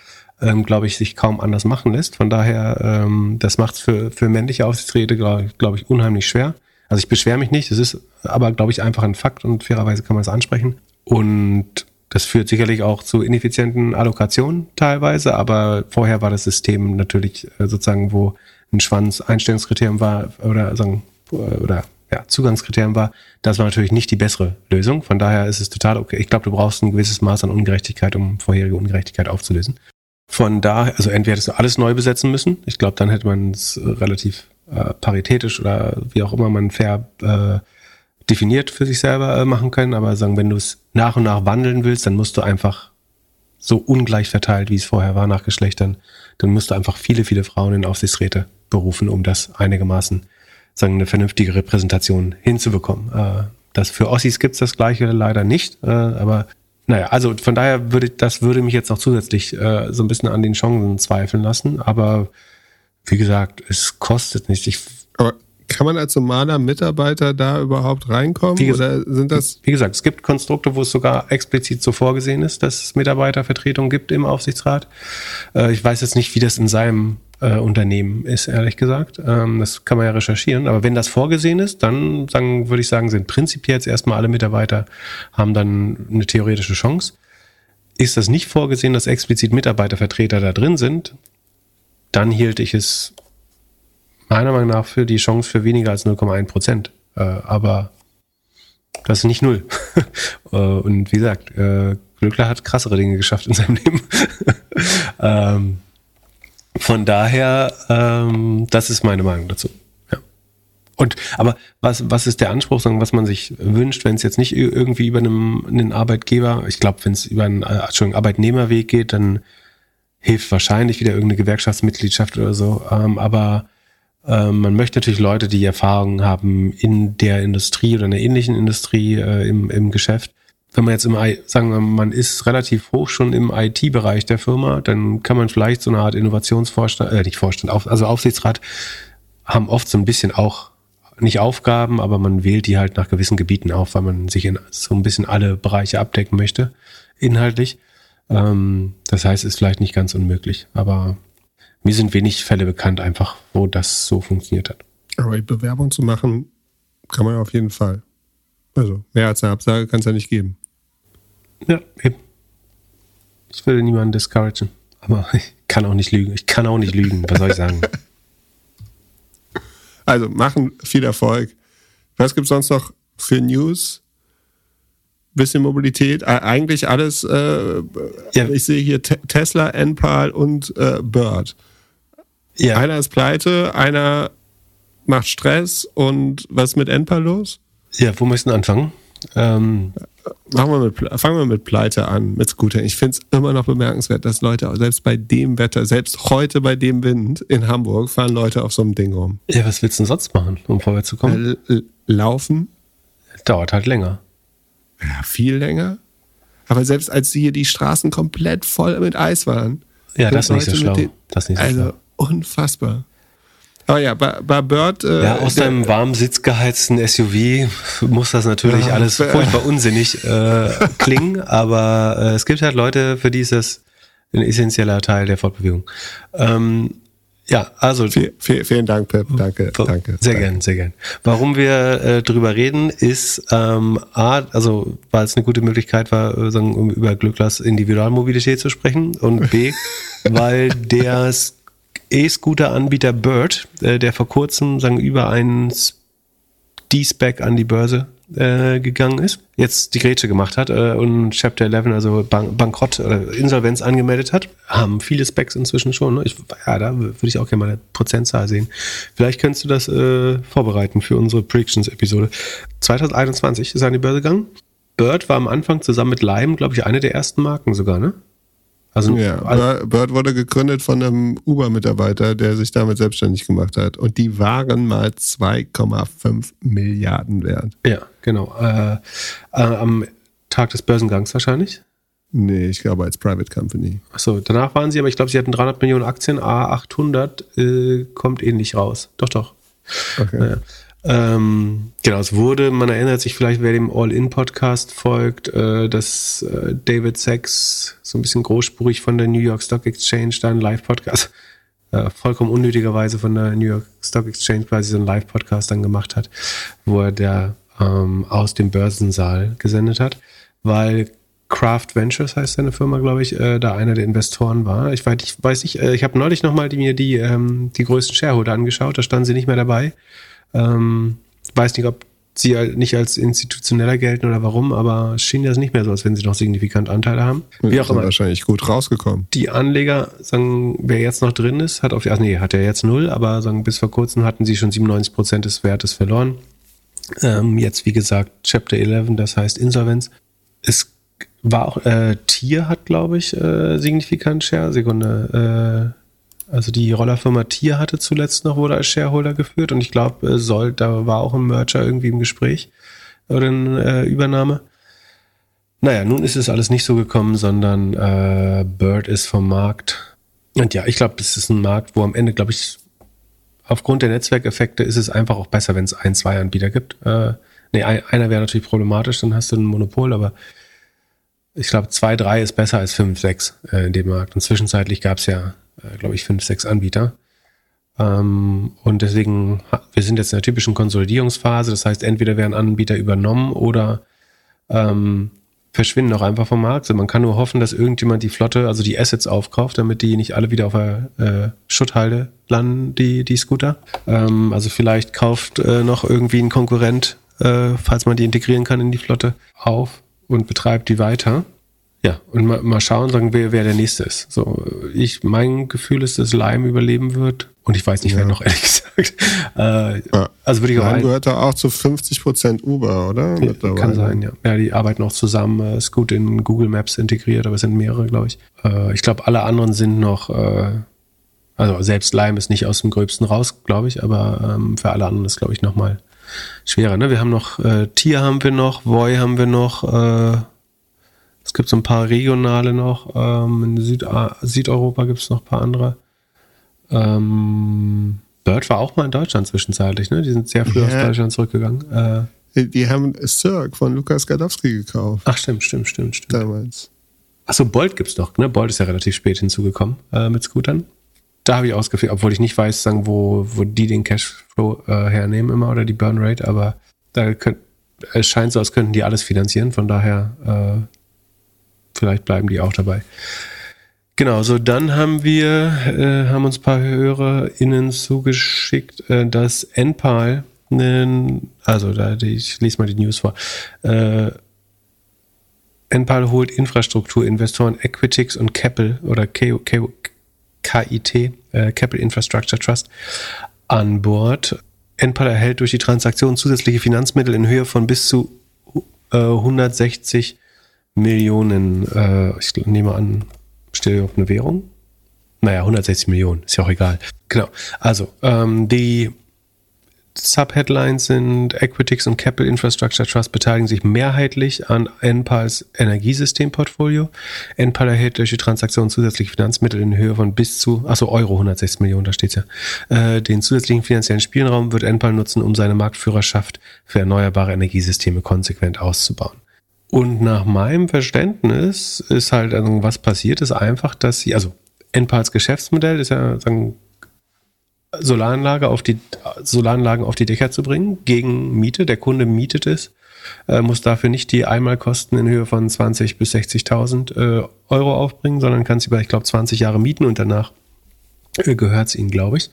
ähm, glaube ich, sich kaum anders machen lässt. Von daher, ähm, das macht es für, für männliche Aufsichtsräte, glaube glaub ich, unheimlich schwer. Also ich beschwere mich nicht, das ist aber, glaube ich, einfach ein Fakt und fairerweise kann man es ansprechen. Und das führt sicherlich auch zu ineffizienten Allokationen teilweise, aber vorher war das System natürlich äh, sozusagen, wo ein Schwanz Einstellungskriterium war oder sagen, oder ja, Zugangskriterium war, das war natürlich nicht die bessere Lösung. Von daher ist es total okay. Ich glaube, du brauchst ein gewisses Maß an Ungerechtigkeit, um vorherige Ungerechtigkeit aufzulösen. Von daher, also entweder hättest du alles neu besetzen müssen. Ich glaube, dann hätte man es relativ äh, paritätisch oder wie auch immer man fair äh, definiert für sich selber äh, machen können. Aber sagen, wenn du es nach und nach wandeln willst, dann musst du einfach so ungleich verteilt, wie es vorher war, nach Geschlechtern, dann musst du einfach viele, viele Frauen in Aufsichtsräte berufen, um das einigermaßen sagen, eine vernünftige Repräsentation hinzubekommen. Äh, das für Ossis gibt's das gleiche leider nicht, äh, aber naja, also von daher würde das würde mich jetzt noch zusätzlich äh, so ein bisschen an den Chancen zweifeln lassen. Aber wie gesagt, es kostet nicht. Ich, aber kann man als normaler Mitarbeiter da überhaupt reinkommen? Wie gesagt, oder sind das? Wie gesagt, es gibt Konstrukte, wo es sogar explizit so vorgesehen ist, dass es Mitarbeitervertretung gibt im Aufsichtsrat. Äh, ich weiß jetzt nicht, wie das in seinem äh, Unternehmen ist, ehrlich gesagt. Ähm, das kann man ja recherchieren. Aber wenn das vorgesehen ist, dann sagen, würde ich sagen, sind prinzipiell jetzt erstmal alle Mitarbeiter haben dann eine theoretische Chance. Ist das nicht vorgesehen, dass explizit Mitarbeitervertreter da drin sind, dann hielt ich es meiner Meinung nach für die Chance für weniger als 0,1 Prozent. Äh, aber das ist nicht null. äh, und wie gesagt, äh, Glückler hat krassere Dinge geschafft in seinem Leben. ähm, von daher, ähm, das ist meine Meinung dazu. Ja. Und aber was, was ist der Anspruch, sagen, was man sich wünscht, wenn es jetzt nicht irgendwie über einem, einen Arbeitgeber, ich glaube, wenn es über einen äh, Arbeitnehmerweg geht, dann hilft wahrscheinlich wieder irgendeine Gewerkschaftsmitgliedschaft oder so. Ähm, aber ähm, man möchte natürlich Leute, die Erfahrungen haben in der Industrie oder einer ähnlichen Industrie äh, im, im Geschäft. Wenn man jetzt im, sagen wir, man ist relativ hoch schon im IT-Bereich der Firma, dann kann man vielleicht so eine Art Innovationsvorstand, äh, nicht Vorstand, also Aufsichtsrat, haben oft so ein bisschen auch nicht Aufgaben, aber man wählt die halt nach gewissen Gebieten auf, weil man sich in so ein bisschen alle Bereiche abdecken möchte, inhaltlich. Ähm, das heißt, ist vielleicht nicht ganz unmöglich, aber mir sind wenig Fälle bekannt, einfach, wo das so funktioniert hat. Aber Bewerbung zu machen, kann man auf jeden Fall. Also, mehr als eine Absage kann es ja nicht geben. Ja, eben. Ich würde niemanden discouragen. Aber ich kann auch nicht lügen. Ich kann auch nicht lügen. Was soll ich sagen? Also, machen viel Erfolg. Was gibt es sonst noch für News? bisschen Mobilität, eigentlich alles, äh, ja. ich sehe hier Tesla, Enpal und äh, Bird. Ja. Einer ist pleite, einer macht Stress und was ist mit Enpal los? Ja, wo möchten wir anfangen? Ähm, Machen wir mit, fangen wir mit Pleite an, mit Scooter. Ich finde es immer noch bemerkenswert, dass Leute, selbst bei dem Wetter, selbst heute bei dem Wind in Hamburg, fahren Leute auf so einem Ding rum. Ja, was willst du denn sonst machen, um vorwärts zu kommen? Laufen. Dauert halt länger ja, viel länger. Aber selbst als hier die Straßen komplett voll mit Eis waren. Ja, das ist nicht so schlau. Den, das ist nicht so also schlau. unfassbar. Aber ja, bei, bei Bird. Äh, ja, aus deinem warm sitzgeheizten SUV muss das natürlich ja, alles furchtbar unsinnig äh, klingen, aber äh, es gibt halt Leute, für die ist das ein essentieller Teil der Fortbewegung. Ähm, ja, also. Viel, viel, vielen Dank, Pep. Danke, danke. Sehr gern, sehr gern. Warum wir äh, drüber reden, ist ähm, A, also weil es eine gute Möglichkeit war, äh, sagen, um über Glücklers Individualmobilität zu sprechen und B, weil der E-Scooter-Anbieter Bird, äh, der vor kurzem sagen über einen D-Spec an die Börse äh, gegangen ist, jetzt die Grätsche gemacht hat äh, und Chapter 11, also Bank Bankrott oder Insolvenz angemeldet hat, haben viele Specs inzwischen schon. Ne? Ich, ja, da würde ich auch gerne mal eine Prozentzahl sehen. Vielleicht könntest du das äh, vorbereiten für unsere Predictions-Episode. 2021 ist er an die Börse gegangen. Bird war am Anfang zusammen mit Lime, glaube ich, eine der ersten Marken sogar, ne? Also, ja, also, Bird wurde gegründet von einem Uber-Mitarbeiter, der sich damit selbstständig gemacht hat. Und die waren mal 2,5 Milliarden wert. Ja, genau. Äh, äh, am Tag des Börsengangs wahrscheinlich? Nee, ich glaube als Private Company. Achso, danach waren sie, aber ich glaube, sie hatten 300 Millionen Aktien, A800 äh, kommt ähnlich raus. Doch, doch. Okay. Naja. Ähm, genau, es wurde, man erinnert sich vielleicht, wer dem All-In-Podcast folgt, äh, dass äh, David Sachs so ein bisschen großspurig von der New York Stock Exchange da einen Live-Podcast, äh, vollkommen unnötigerweise von der New York Stock Exchange quasi so einen Live-Podcast dann gemacht hat, wo er der ähm, aus dem Börsensaal gesendet hat, weil Craft Ventures heißt seine Firma, glaube ich, äh, da einer der Investoren war. Ich weiß, ich weiß nicht, äh, ich habe neulich nochmal die, mir die, ähm, die größten Shareholder angeschaut, da standen sie nicht mehr dabei. Ähm, weiß nicht, ob sie nicht als institutioneller gelten oder warum, aber es schien das nicht mehr so, als wenn sie noch signifikant Anteile haben. Wie auch immer. wahrscheinlich gut rausgekommen. Die Anleger, sagen, wer jetzt noch drin ist, hat auf die, ach nee, hat er jetzt null, aber sagen, bis vor kurzem hatten sie schon 97 Prozent des Wertes verloren. Ähm, jetzt, wie gesagt, Chapter 11, das heißt Insolvenz. Es war auch, äh, Tier hat, glaube ich, äh, signifikant Share. Sekunde, äh, also die Rollerfirma Tier hatte zuletzt noch, wurde als Shareholder geführt und ich glaube, äh, soll, da war auch ein Merger irgendwie im Gespräch oder eine äh, Übernahme. Naja, nun ist es alles nicht so gekommen, sondern äh, Bird ist vom Markt. Und ja, ich glaube, es ist ein Markt, wo am Ende, glaube ich, aufgrund der Netzwerkeffekte ist es einfach auch besser, wenn es ein, zwei Anbieter gibt. Äh, nee, ein, einer wäre natürlich problematisch, dann hast du ein Monopol, aber ich glaube, zwei, drei ist besser als fünf, sechs äh, in dem Markt. Und zwischenzeitlich gab es ja äh, glaube ich, fünf, sechs Anbieter. Ähm, und deswegen, wir sind jetzt in der typischen Konsolidierungsphase. Das heißt, entweder werden Anbieter übernommen oder ähm, verschwinden auch einfach vom Markt. Also man kann nur hoffen, dass irgendjemand die Flotte, also die Assets aufkauft, damit die nicht alle wieder auf der äh, Schutthalde landen, die, die Scooter. Ähm, also vielleicht kauft äh, noch irgendwie ein Konkurrent, äh, falls man die integrieren kann in die Flotte, auf und betreibt die weiter. Ja, und mal, mal schauen, sagen wir, wer der nächste ist. So, ich, mein Gefühl ist, dass Lime überleben wird. Und ich weiß nicht, ja. wer noch, ehrlich gesagt. Äh, ja. Also würde ich auch. Lime gehört da auch zu 50 Prozent Uber, oder? Ja, kann sein, ja. Ja, die arbeiten auch zusammen, äh, ist gut in Google Maps integriert, aber es sind mehrere, glaube ich. Äh, ich glaube, alle anderen sind noch, äh, also selbst Lime ist nicht aus dem Gröbsten raus, glaube ich, aber ähm, für alle anderen ist, glaube ich, nochmal schwerer. Ne? Wir haben noch, äh, Tier haben wir noch, Voy haben wir noch, äh, gibt so ein paar regionale noch. Ähm, in Süd Südeuropa gibt es noch ein paar andere. Ähm, Bird war auch mal in Deutschland zwischenzeitlich, ne? Die sind sehr früh ja. aus Deutschland zurückgegangen. Äh, die, haben Cirque von Lukas Gadowski gekauft. Ach, stimmt, stimmt, stimmt, stimmt. Damals. Achso, Bolt gibt's noch, ne? Bolt ist ja relativ spät hinzugekommen äh, mit Scootern. Da habe ich ausgeführt, obwohl ich nicht weiß, sagen, wo, wo die den Cashflow äh, hernehmen immer oder die Burn Rate, aber da könnt, es scheint so, als könnten die alles finanzieren. Von daher äh, vielleicht bleiben die auch dabei. Genau, so dann haben wir, äh, haben uns ein paar HörerInnen zugeschickt, äh, dass Enpal, äh, also da, ich lese mal die News vor, äh, Enpal holt Infrastrukturinvestoren Equitix und Keppel oder K, K, KIT, äh, Capital Infrastructure Trust, an Bord. Enpal erhält durch die Transaktion zusätzliche Finanzmittel in Höhe von bis zu äh, 160 Millionen, äh, ich nehme an, steht auf eine Währung? Naja, 160 Millionen, ist ja auch egal. Genau. Also, ähm, die Subheadlines sind Equitix und Capital Infrastructure Trust beteiligen sich mehrheitlich an NPALs Energiesystemportfolio. NPAL erhält durch die Transaktion zusätzliche Finanzmittel in Höhe von bis zu, achso, Euro 160 Millionen, da steht's ja. Äh, den zusätzlichen finanziellen Spielraum wird NPAL nutzen, um seine Marktführerschaft für erneuerbare Energiesysteme konsequent auszubauen. Und nach meinem Verständnis ist halt, also was passiert ist einfach, dass sie, also Enpals Geschäftsmodell ist ja sagen, Solaranlage auf die, Solaranlagen auf die Dächer zu bringen gegen Miete. Der Kunde mietet es, äh, muss dafür nicht die Einmalkosten in Höhe von 20 bis 60.000 äh, Euro aufbringen, sondern kann sie bei, ich glaube, 20 Jahre mieten und danach äh, gehört es ihnen, glaube ich.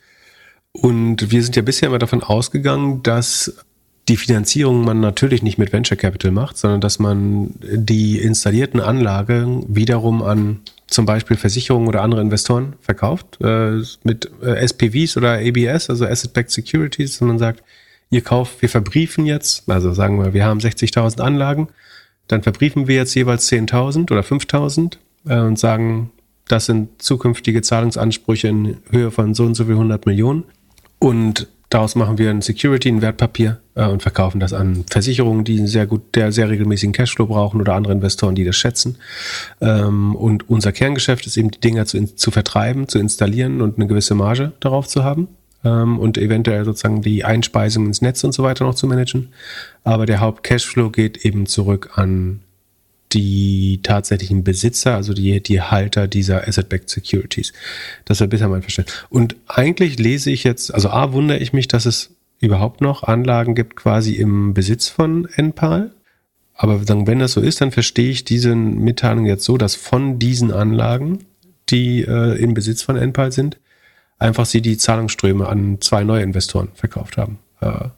Und wir sind ja bisher immer davon ausgegangen, dass die Finanzierung man natürlich nicht mit Venture Capital macht, sondern dass man die installierten Anlagen wiederum an zum Beispiel Versicherungen oder andere Investoren verkauft, äh, mit äh, SPVs oder ABS, also Asset-Backed Securities, und man sagt, ihr kauft, wir verbriefen jetzt, also sagen wir, wir haben 60.000 Anlagen, dann verbriefen wir jetzt jeweils 10.000 oder 5.000 äh, und sagen, das sind zukünftige Zahlungsansprüche in Höhe von so und so viel 100 Millionen. Und Daraus machen wir ein Security, ein Wertpapier äh, und verkaufen das an Versicherungen, die sehr gut, der sehr regelmäßigen Cashflow brauchen oder andere Investoren, die das schätzen. Ähm, und unser Kerngeschäft ist eben, die Dinger zu, zu vertreiben, zu installieren und eine gewisse Marge darauf zu haben ähm, und eventuell sozusagen die Einspeisung ins Netz und so weiter noch zu managen. Aber der Haupt-Cashflow geht eben zurück an die tatsächlichen Besitzer, also die, die Halter dieser Asset-Backed Securities. Das war bisher mein Verständnis. Und eigentlich lese ich jetzt, also A, wundere ich mich, dass es überhaupt noch Anlagen gibt, quasi im Besitz von NPAL. Aber wenn das so ist, dann verstehe ich diese Mitteilung jetzt so, dass von diesen Anlagen, die äh, im Besitz von NPAL sind, einfach sie die Zahlungsströme an zwei neue Investoren verkauft haben. Äh,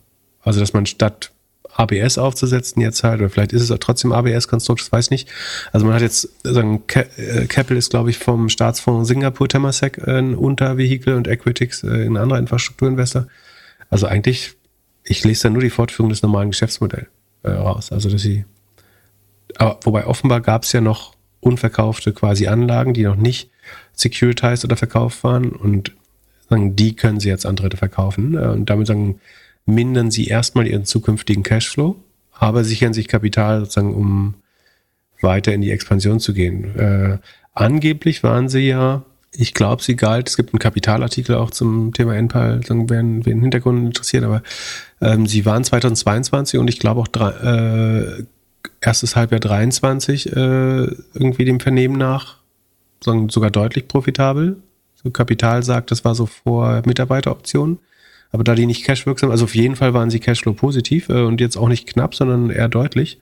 also dass man statt ABS aufzusetzen jetzt halt, oder vielleicht ist es auch trotzdem ABS-Konstrukt, das weiß nicht. Also man hat jetzt, sagen, äh, Capital ist, glaube ich, vom Staatsfonds Singapur Temasek ein Untervehikel und Equitix äh, ein anderer Infrastrukturinvestor. Also eigentlich, ich lese da nur die Fortführung des normalen Geschäftsmodells äh, raus. Also dass sie, aber wobei offenbar gab es ja noch unverkaufte quasi Anlagen, die noch nicht securitized oder verkauft waren und sagen, die können sie jetzt an Dritte verkaufen äh, und damit sagen, mindern sie erstmal ihren zukünftigen Cashflow, aber sichern sich Kapital sozusagen, um weiter in die Expansion zu gehen. Äh, angeblich waren sie ja, ich glaube, sie galt, es gibt einen Kapitalartikel auch zum Thema NPAL, wen, wen den Hintergrund interessiert, aber ähm, sie waren 2022 und ich glaube auch drei, äh, erstes Halbjahr 23 äh, irgendwie dem Vernehmen nach sogar deutlich profitabel. So Kapital sagt, das war so vor Mitarbeiteroptionen. Aber da die nicht cashwirksam, also auf jeden Fall waren sie Cashflow positiv äh, und jetzt auch nicht knapp, sondern eher deutlich.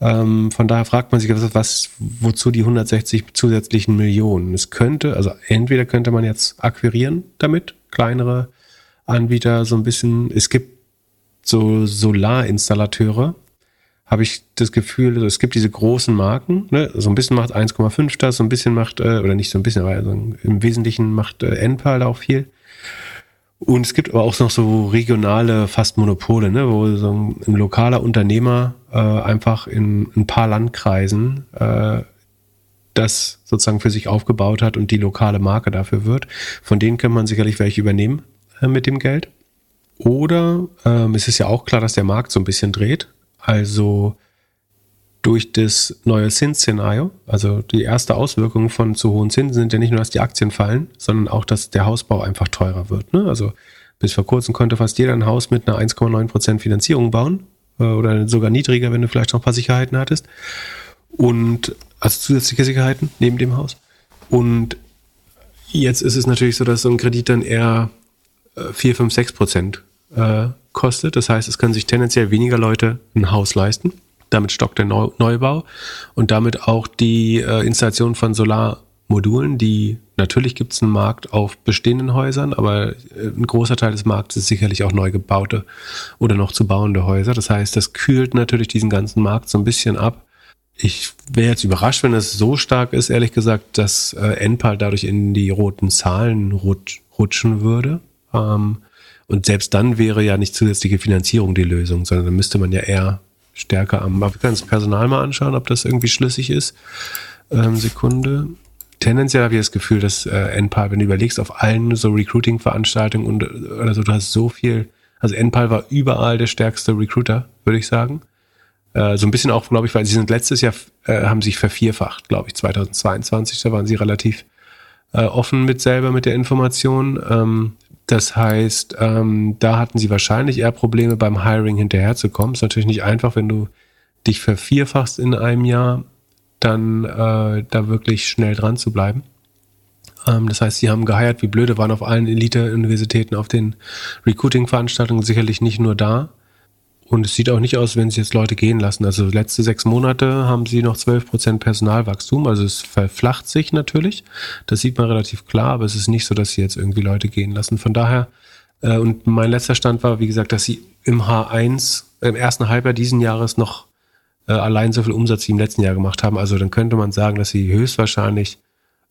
Ähm, von daher fragt man sich, was, was, wozu die 160 zusätzlichen Millionen? Es könnte, also entweder könnte man jetzt akquirieren damit, kleinere Anbieter so ein bisschen, es gibt so Solarinstallateure, habe ich das Gefühl, also es gibt diese großen Marken, ne? so ein bisschen macht 1,5 das, so ein bisschen macht, äh, oder nicht so ein bisschen, aber also im Wesentlichen macht äh, Enpal auch viel. Und es gibt aber auch noch so regionale fast Monopole, ne, wo so ein, ein lokaler Unternehmer äh, einfach in ein paar Landkreisen äh, das sozusagen für sich aufgebaut hat und die lokale Marke dafür wird. Von denen kann man sicherlich welche übernehmen äh, mit dem Geld. Oder ähm, es ist ja auch klar, dass der Markt so ein bisschen dreht. Also durch das neue Zinsszenario, also die erste Auswirkung von zu hohen Zinsen sind ja nicht nur, dass die Aktien fallen, sondern auch, dass der Hausbau einfach teurer wird. Ne? Also bis vor kurzem konnte fast jeder ein Haus mit einer 1,9% Finanzierung bauen äh, oder sogar niedriger, wenn du vielleicht noch ein paar Sicherheiten hattest. Und also zusätzliche Sicherheiten neben dem Haus. Und jetzt ist es natürlich so, dass so ein Kredit dann eher äh, 4, 5, 6 Prozent äh, kostet. Das heißt, es können sich tendenziell weniger Leute ein Haus leisten. Damit stockt der Neubau und damit auch die äh, Installation von Solarmodulen, die natürlich gibt es einen Markt auf bestehenden Häusern, aber äh, ein großer Teil des Marktes ist sicherlich auch neu gebaute oder noch zu bauende Häuser. Das heißt, das kühlt natürlich diesen ganzen Markt so ein bisschen ab. Ich wäre jetzt überrascht, wenn es so stark ist, ehrlich gesagt, dass äh, Enpal dadurch in die roten Zahlen rut rutschen würde. Ähm, und selbst dann wäre ja nicht zusätzliche Finanzierung die Lösung, sondern dann müsste man ja eher stärker am. Aber wir können das Personal mal anschauen, ob das irgendwie schlüssig ist. Ähm, Sekunde. Tendenziell habe ich das Gefühl, dass äh, NPAL, wenn du überlegst, auf allen so Recruiting-Veranstaltungen und oder so, du hast so viel. Also NPAL war überall der stärkste Recruiter, würde ich sagen. Äh, so ein bisschen auch, glaube ich, weil sie sind letztes Jahr äh, haben sich vervierfacht, glaube ich, 2022. Da waren sie relativ äh, offen mit selber mit der Information. Ähm, das heißt, ähm, da hatten sie wahrscheinlich eher Probleme beim Hiring hinterherzukommen. Ist natürlich nicht einfach, wenn du dich vervierfachst in einem Jahr, dann äh, da wirklich schnell dran zu bleiben. Ähm, das heißt, sie haben geheiert wie blöde, waren auf allen Elite-Universitäten, auf den Recruiting-Veranstaltungen sicherlich nicht nur da. Und es sieht auch nicht aus, wenn sie jetzt Leute gehen lassen. Also letzte sechs Monate haben sie noch 12 Prozent Personalwachstum. Also es verflacht sich natürlich. Das sieht man relativ klar, aber es ist nicht so, dass sie jetzt irgendwie Leute gehen lassen. Von daher, äh, und mein letzter Stand war, wie gesagt, dass sie im H1, im ersten Halbjahr diesen Jahres noch äh, allein so viel Umsatz wie im letzten Jahr gemacht haben. Also dann könnte man sagen, dass sie höchstwahrscheinlich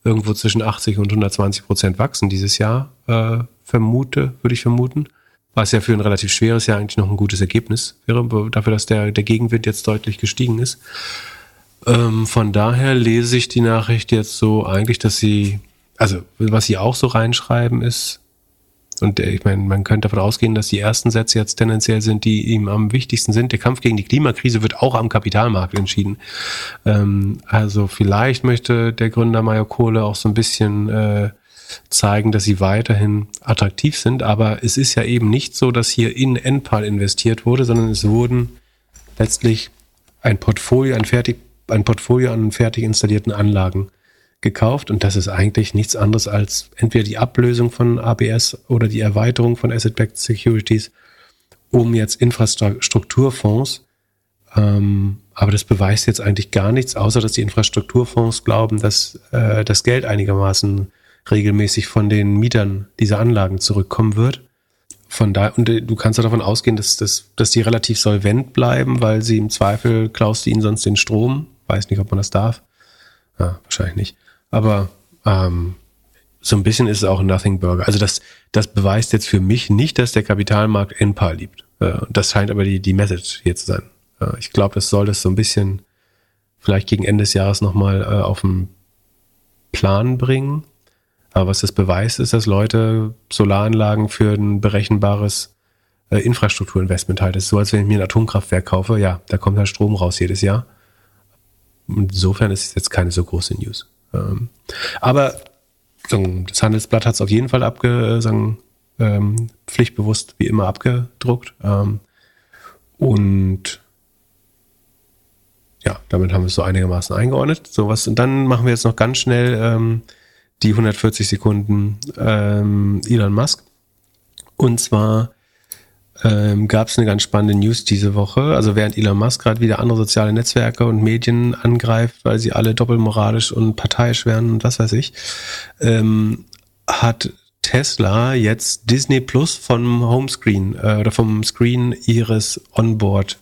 irgendwo zwischen 80 und 120 Prozent wachsen dieses Jahr, äh, vermute, würde ich vermuten was ja für ein relativ schweres Jahr eigentlich noch ein gutes Ergebnis wäre, dafür, dass der, der Gegenwind jetzt deutlich gestiegen ist. Ähm, von daher lese ich die Nachricht jetzt so eigentlich, dass sie, also was sie auch so reinschreiben ist, und ich meine, man könnte davon ausgehen, dass die ersten Sätze jetzt tendenziell sind, die ihm am wichtigsten sind. Der Kampf gegen die Klimakrise wird auch am Kapitalmarkt entschieden. Ähm, also vielleicht möchte der Gründer Mayo Kohle auch so ein bisschen äh, zeigen, dass sie weiterhin attraktiv sind. Aber es ist ja eben nicht so, dass hier in NPAL investiert wurde, sondern es wurden letztlich ein Portfolio, ein, fertig, ein Portfolio an fertig installierten Anlagen gekauft. Und das ist eigentlich nichts anderes als entweder die Ablösung von ABS oder die Erweiterung von Asset-Backed Securities, um jetzt Infrastrukturfonds ähm, aber das beweist jetzt eigentlich gar nichts, außer dass die Infrastrukturfonds glauben, dass äh, das Geld einigermaßen regelmäßig von den Mietern dieser Anlagen zurückkommen wird. Von da, und äh, du kannst ja davon ausgehen, dass, dass, dass die relativ solvent bleiben, weil sie im Zweifel klaust du ihnen sonst den Strom. Weiß nicht, ob man das darf. Ja, wahrscheinlich nicht. Aber ähm, so ein bisschen ist es auch ein Nothing Burger. Also das, das beweist jetzt für mich nicht, dass der Kapitalmarkt NPA liebt. Äh, das scheint aber die, die Message hier zu sein. Äh, ich glaube, das soll das so ein bisschen vielleicht gegen Ende des Jahres nochmal auf den Plan bringen. Aber was das beweist, ist, dass Leute Solaranlagen für ein berechenbares äh, Infrastrukturinvestment halten. Das ist so, als wenn ich mir ein Atomkraftwerk kaufe. Ja, da kommt halt Strom raus jedes Jahr. Insofern ist es jetzt keine so große News. Ähm, aber das Handelsblatt hat es auf jeden Fall abge, sagen, ähm, pflichtbewusst wie immer abgedruckt. Ähm, und ja, damit haben wir es so einigermaßen eingeordnet. So was, und dann machen wir jetzt noch ganz schnell ähm, die 140 Sekunden ähm, Elon Musk. Und zwar ähm, gab es eine ganz spannende News diese Woche. Also während Elon Musk gerade wieder andere soziale Netzwerke und Medien angreift, weil sie alle doppelmoralisch und parteiisch werden und was weiß ich, ähm, hat Tesla jetzt Disney Plus vom Homescreen äh, oder vom Screen ihres Onboard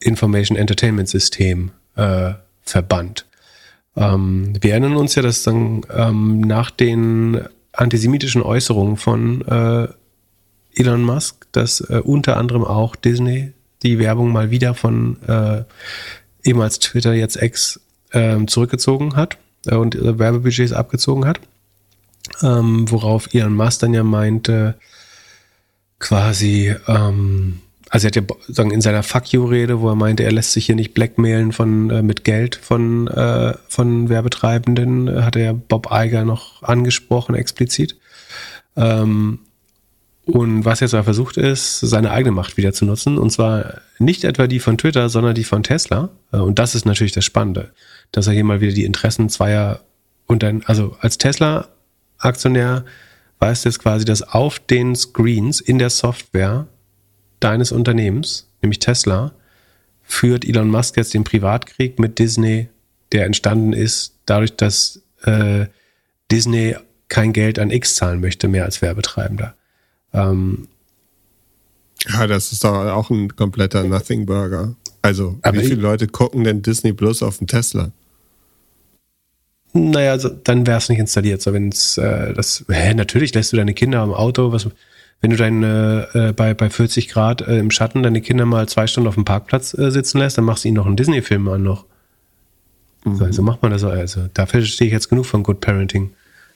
Information Entertainment System äh, verbannt. Ähm, wir erinnern uns ja, dass dann ähm, nach den antisemitischen Äußerungen von äh, Elon Musk, dass äh, unter anderem auch Disney die Werbung mal wieder von äh, ehemals Twitter, jetzt X, äh, zurückgezogen hat äh, und Werbebudgets abgezogen hat. Ähm, worauf Elon Musk dann ja meinte, quasi, ähm, also er hat ja sagen, in seiner Fuck You-Rede, wo er meinte, er lässt sich hier nicht blackmailen von, äh, mit Geld von, äh, von Werbetreibenden, äh, hat er ja Bob Iger noch angesprochen, explizit. Ähm, und was jetzt aber versucht ist, seine eigene Macht wieder zu nutzen. Und zwar nicht etwa die von Twitter, sondern die von Tesla. Äh, und das ist natürlich das Spannende, dass er hier mal wieder die Interessen zweier und dann, also als Tesla-Aktionär weißt du jetzt quasi, dass auf den Screens in der Software deines Unternehmens, nämlich Tesla, führt Elon Musk jetzt den Privatkrieg mit Disney, der entstanden ist dadurch, dass äh, Disney kein Geld an X zahlen möchte, mehr als Werbetreibender. Ähm, ja, das ist doch auch ein kompletter Nothing Burger. Also, wie viele Leute gucken denn Disney Plus auf dem Tesla? Naja, also, dann wäre es nicht installiert. So, wenn es äh, das, hä, natürlich lässt du deine Kinder im Auto, was, wenn du deine äh, bei, bei 40 Grad äh, im Schatten deine Kinder mal zwei Stunden auf dem Parkplatz äh, sitzen lässt, dann machst du ihnen noch einen Disney-Film an noch. Mhm. So, also macht man das. Also, da verstehe ich jetzt genug von Good Parenting.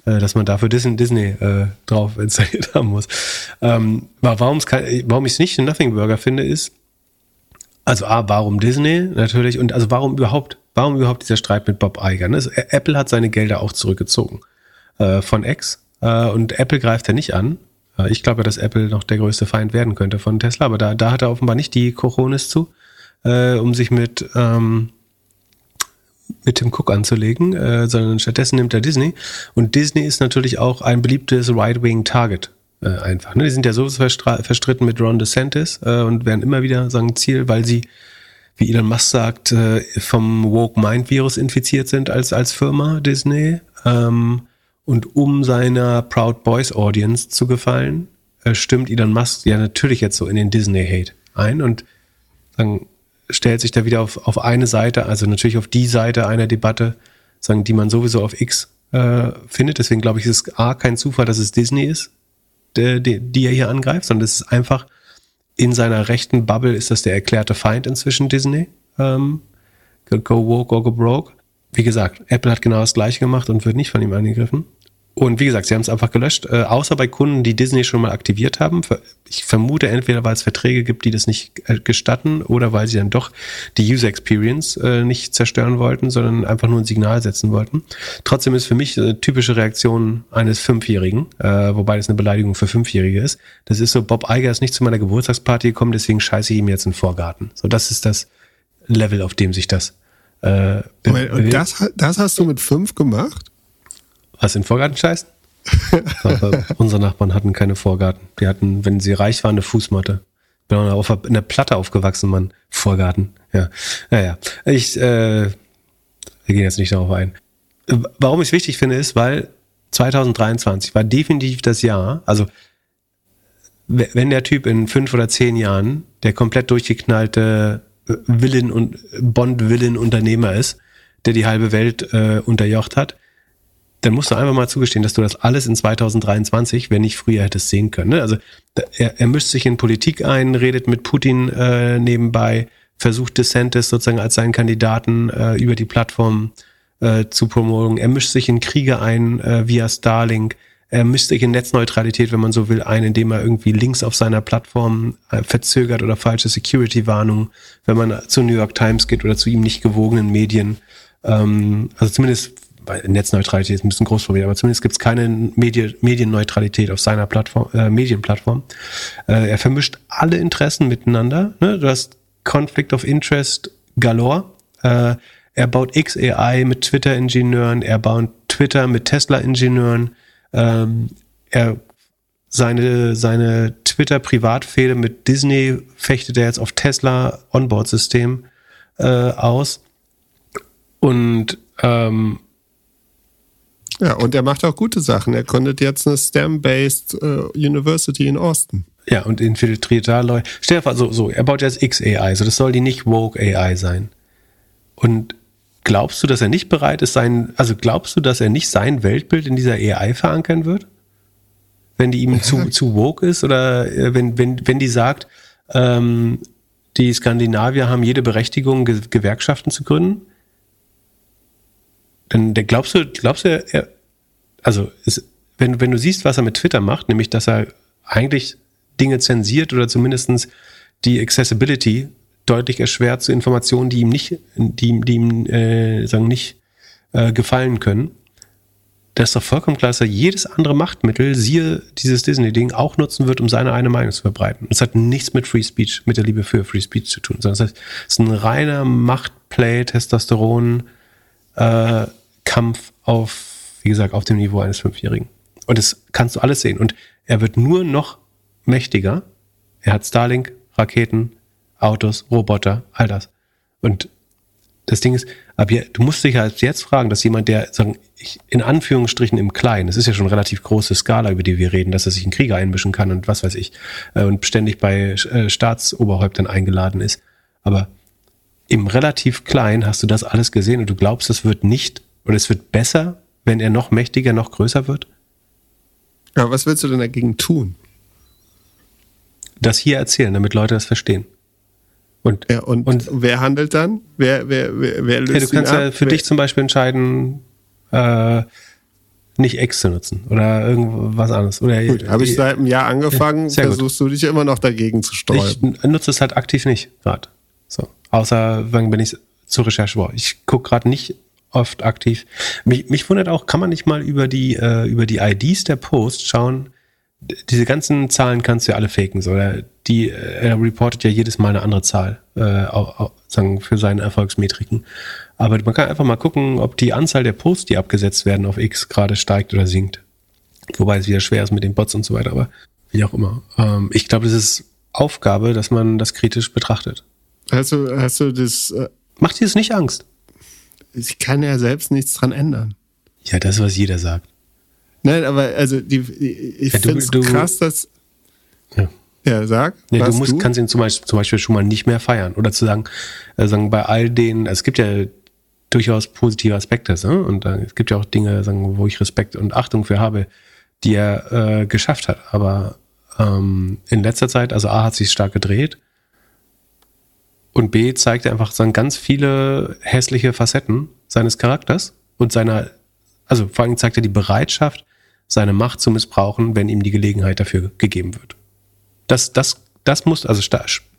Äh, dass man dafür Disney, Disney äh, drauf installiert haben muss. Ähm, warum ich es nicht in Nothing Burger finde, ist, also A, warum Disney natürlich und also warum überhaupt, warum überhaupt dieser Streit mit Bob Iger? Ne? Apple hat seine Gelder auch zurückgezogen äh, von X äh, und Apple greift er nicht an. Äh, ich glaube, dass Apple noch der größte Feind werden könnte von Tesla, aber da, da hat er offenbar nicht die Coronis zu, äh, um sich mit ähm, mit Tim Cook anzulegen, äh, sondern stattdessen nimmt er Disney. Und Disney ist natürlich auch ein beliebtes Right-Wing-Target. Äh, einfach. Ne? Die sind ja so verstritten mit Ron DeSantis äh, und werden immer wieder sagen Ziel, weil sie, wie Elon Musk sagt, äh, vom Woke Mind Virus infiziert sind als als Firma Disney. Ähm, und um seiner Proud Boys Audience zu gefallen, äh, stimmt Elon Musk ja natürlich jetzt so in den Disney Hate ein und sagen, stellt sich da wieder auf, auf eine Seite, also natürlich auf die Seite einer Debatte, sagen, die man sowieso auf X äh, findet. Deswegen glaube ich, ist es A, kein Zufall, dass es Disney ist, der, die, die er hier angreift, sondern es ist einfach in seiner rechten Bubble ist das der erklärte Feind inzwischen Disney. Ähm, go woke or go broke. Wie gesagt, Apple hat genau das gleiche gemacht und wird nicht von ihm angegriffen. Und wie gesagt, sie haben es einfach gelöscht, äh, außer bei Kunden, die Disney schon mal aktiviert haben. Ich vermute entweder, weil es Verträge gibt, die das nicht äh, gestatten, oder weil sie dann doch die User Experience äh, nicht zerstören wollten, sondern einfach nur ein Signal setzen wollten. Trotzdem ist für mich eine typische Reaktion eines Fünfjährigen, äh, wobei das eine Beleidigung für Fünfjährige ist. Das ist so, Bob Iger ist nicht zu meiner Geburtstagsparty gekommen, deswegen scheiße ich ihm jetzt in den Vorgarten. So, das ist das Level, auf dem sich das äh, Und das, das hast du mit fünf gemacht? Was in Vorgarten scheißt? unsere Nachbarn hatten keine Vorgarten. Die hatten, wenn sie reich waren, eine Fußmatte. Bin auch auf einer Platte aufgewachsen, Mann. Vorgarten. Ja. Naja. Ich, äh, wir gehen jetzt nicht darauf ein. Warum ich es wichtig finde, ist, weil 2023 war definitiv das Jahr, also wenn der Typ in fünf oder zehn Jahren der komplett durchgeknallte Willen und Bond-Willen-Unternehmer ist, der die halbe Welt äh, unterjocht hat, dann musst du einfach mal zugestehen, dass du das alles in 2023, wenn nicht früher hättest sehen können. Ne? Also er, er mischt sich in Politik ein, redet mit Putin äh, nebenbei, versucht DeSantis sozusagen als seinen Kandidaten äh, über die Plattform äh, zu promoten. Er mischt sich in Kriege ein äh, via Starlink. Er sich in Netzneutralität, wenn man so will, ein, indem er irgendwie Links auf seiner Plattform äh, verzögert oder falsche Security-Warnungen, wenn man zu New York Times geht oder zu ihm nicht gewogenen Medien. Ähm, also zumindest Netzneutralität ist ein bisschen groß aber zumindest gibt es keine Medien, Medienneutralität auf seiner Plattform, äh, Medienplattform. Äh, er vermischt alle Interessen miteinander. Ne? Du hast Conflict of Interest galore. Äh, er baut XAI mit Twitter-Ingenieuren, er baut Twitter mit Tesla-Ingenieuren. Ähm, er seine, seine Twitter-Privatfehde mit Disney fechtet er jetzt auf Tesla Onboard-System äh, aus. Und ähm, ja, und er macht auch gute Sachen. Er gründet jetzt eine STEM-based uh, University in Austin. Ja, und infiltriert da Leute. Vor, so, so, er baut jetzt XAI, so das soll die nicht Woke AI sein. Und glaubst du, dass er nicht bereit ist, sein, also glaubst du, dass er nicht sein Weltbild in dieser AI verankern wird? Wenn die ihm zu, zu woke ist oder äh, wenn, wenn, wenn die sagt, ähm, die Skandinavier haben jede Berechtigung, Ge Gewerkschaften zu gründen? Dann, dann glaubst du, glaubst du, er, also es, wenn, wenn du siehst, was er mit Twitter macht, nämlich dass er eigentlich Dinge zensiert oder zumindestens die Accessibility deutlich erschwert zu Informationen, die ihm nicht, die, die ihm äh, sagen nicht äh, gefallen können. Das ist doch vollkommen klar, dass er jedes andere Machtmittel, siehe dieses Disney-Ding, auch nutzen wird, um seine eine Meinung zu verbreiten. Es hat nichts mit Free Speech, mit der Liebe für Free Speech zu tun, sondern es ist ein reiner Machtplay, Testosteron, äh, Kampf auf, wie gesagt, auf dem Niveau eines Fünfjährigen. Und das kannst du alles sehen. Und er wird nur noch mächtiger. Er hat Starlink, Raketen, Autos, Roboter, all das. Und das Ding ist, ab hier, du musst dich halt jetzt fragen, dass jemand, der, sagen, ich, in Anführungsstrichen im Kleinen, das ist ja schon eine relativ große Skala, über die wir reden, dass er sich in Krieger einmischen kann und was weiß ich, äh, und ständig bei äh, Staatsoberhäuptern eingeladen ist. Aber im relativ Kleinen hast du das alles gesehen und du glaubst, es wird nicht, oder es wird besser, wenn er noch mächtiger, noch größer wird? Ja, was willst du denn dagegen tun? Das hier erzählen, damit Leute das verstehen. Und, ja, und, und wer handelt dann? Wer, wer, wer, wer löst ja, Du kannst ja für wer? dich zum Beispiel entscheiden, äh, nicht X zu nutzen oder irgendwas anderes. Oder habe ich seit einem Jahr angefangen, ja, versuchst gut. du dich immer noch dagegen zu steuern. Ich nutze es halt aktiv nicht gerade. So. Außer wenn ich zur Recherche brauche. Ich gucke gerade nicht oft aktiv. Mich, mich wundert auch, kann man nicht mal über die, äh, über die IDs der Posts schauen, diese ganzen Zahlen kannst du ja alle faken. So. Die, äh, er reportet ja jedes Mal eine andere Zahl äh, auch, auch, sagen, für seine Erfolgsmetriken. Aber man kann einfach mal gucken, ob die Anzahl der Posts, die abgesetzt werden auf X, gerade steigt oder sinkt. Wobei es wieder schwer ist mit den Bots und so weiter, aber wie auch immer. Ähm, ich glaube, es ist Aufgabe, dass man das kritisch betrachtet. Hast du, hast du das. Äh Macht dir das nicht Angst? Ich kann ja selbst nichts dran ändern. Ja, das, was jeder sagt. Nein, aber also die, ich ja, finde es krass, dass. Ja. Ja, sag. Nee, du musst, du? kannst ihn zum Beispiel, zum Beispiel schon mal nicht mehr feiern. Oder zu sagen, äh, sagen bei all den, also es gibt ja durchaus positive Aspekte, ne? und äh, es gibt ja auch Dinge, sagen, wo ich Respekt und Achtung für habe, die er äh, geschafft hat. Aber ähm, in letzter Zeit, also A hat sich stark gedreht und B zeigt er einfach sagen, ganz viele hässliche Facetten seines Charakters und seiner, also vor allem zeigt er die Bereitschaft, seine Macht zu missbrauchen, wenn ihm die Gelegenheit dafür gegeben wird. Das, das, das muss, also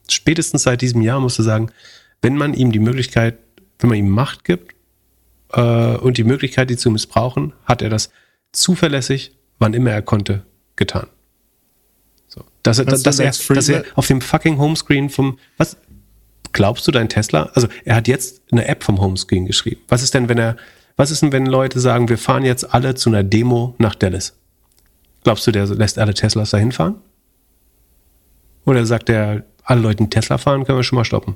spätestens seit diesem Jahr musst du sagen, wenn man ihm die Möglichkeit, wenn man ihm Macht gibt äh, und die Möglichkeit, die zu missbrauchen, hat er das zuverlässig, wann immer er konnte, getan. So. Dass, er, dass, er, dass er auf dem fucking Homescreen vom, was, glaubst du dein Tesla, also er hat jetzt eine App vom Homescreen geschrieben. Was ist denn, wenn er was ist denn, wenn Leute sagen, wir fahren jetzt alle zu einer Demo nach Dallas? Glaubst du, der lässt alle Teslas dahin fahren? Oder sagt er, alle Leute, die Tesla fahren, können wir schon mal stoppen?